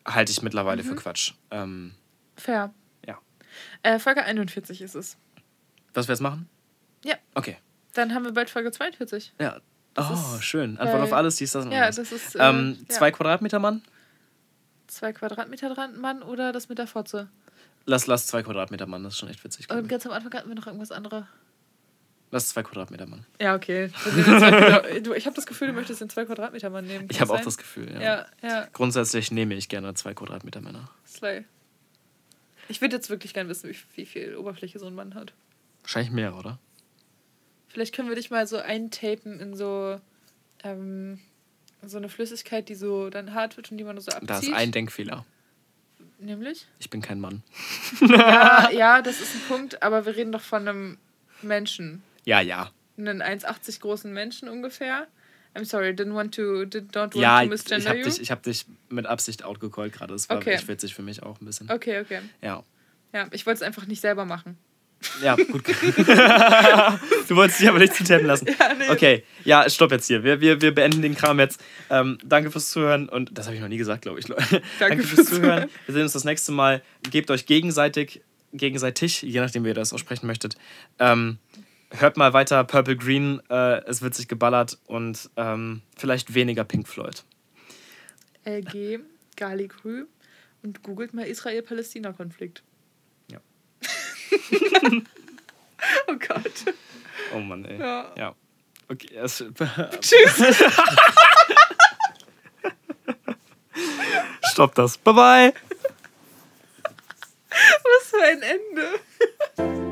halte ich mittlerweile für Quatsch. Ähm, fair. ja. Äh, Folge 41 ist es. Was wir jetzt machen? Ja. Okay. Dann haben wir bald Folge 42. Ja. Oh, ist schön. Antwort auf alles, dies, das und Ja, das. das ist. Äh, ähm, ja. Zwei Quadratmeter Mann? Zwei Quadratmeter dran, Mann, oder das mit der Fotze. Lass, lass zwei Quadratmeter Mann, das ist schon echt witzig. Und ich. ganz am Anfang hatten wir noch irgendwas anderes. Lass zwei Quadratmeter Mann. Ja, okay. <laughs> Du, ich habe das Gefühl, du möchtest den zwei Quadratmeter Mann nehmen. Kann Ich habe auch das Gefühl, ja. Ja, ja, Grundsätzlich nehme ich gerne zwei Quadratmeter Männer. Slay. Ich würde jetzt wirklich gerne wissen, wie, wie viel Oberfläche so ein Mann hat. Wahrscheinlich mehr, oder? Vielleicht können wir dich mal so eintapen in so, ähm, so eine Flüssigkeit, die so dann hart wird und die man so abzieht. Da ist ein Denkfehler. Nämlich? Ich bin kein Mann. Ja, <laughs> ja, das ist ein Punkt, aber wir reden doch von einem Menschen. Ja, ja. Einen 1,80 großen Menschen ungefähr. I'm sorry, didn't want to, did not want Ja, to ich, misgender ich habe you. dich, ich hab dich mit Absicht outgecallt gerade. Das war Okay. echt witzig für mich auch ein bisschen. Okay, okay. Ja. Ja, ich wollte es einfach nicht selber machen. Ja, gut. <laughs> du wolltest dich aber nicht zutappen lassen. <laughs> Ja, nee. Okay, ja, stopp jetzt hier. Wir, wir, wir beenden den Kram jetzt. Ähm, danke fürs Zuhören und das habe ich noch nie gesagt, glaube ich. Leute. <laughs> Danke, fürs fürs Zuhören. Zuhören. Wir sehen uns das nächste Mal. Gebt euch gegenseitig, gegenseitig, je nachdem, wie ihr das aussprechen möchtet. Ähm, hört mal weiter Purple Green, äh, es wird sich geballert und ähm, vielleicht weniger Pink Floyd. LG, Gali Grü und googelt mal Israel-Palästina-Konflikt. Ja. <laughs> oh Gott. Oh Mann, ey. Ja. ja. Okay, es, <laughs> Tschüss. Stopp das. Bye bye. Was für ein Ende.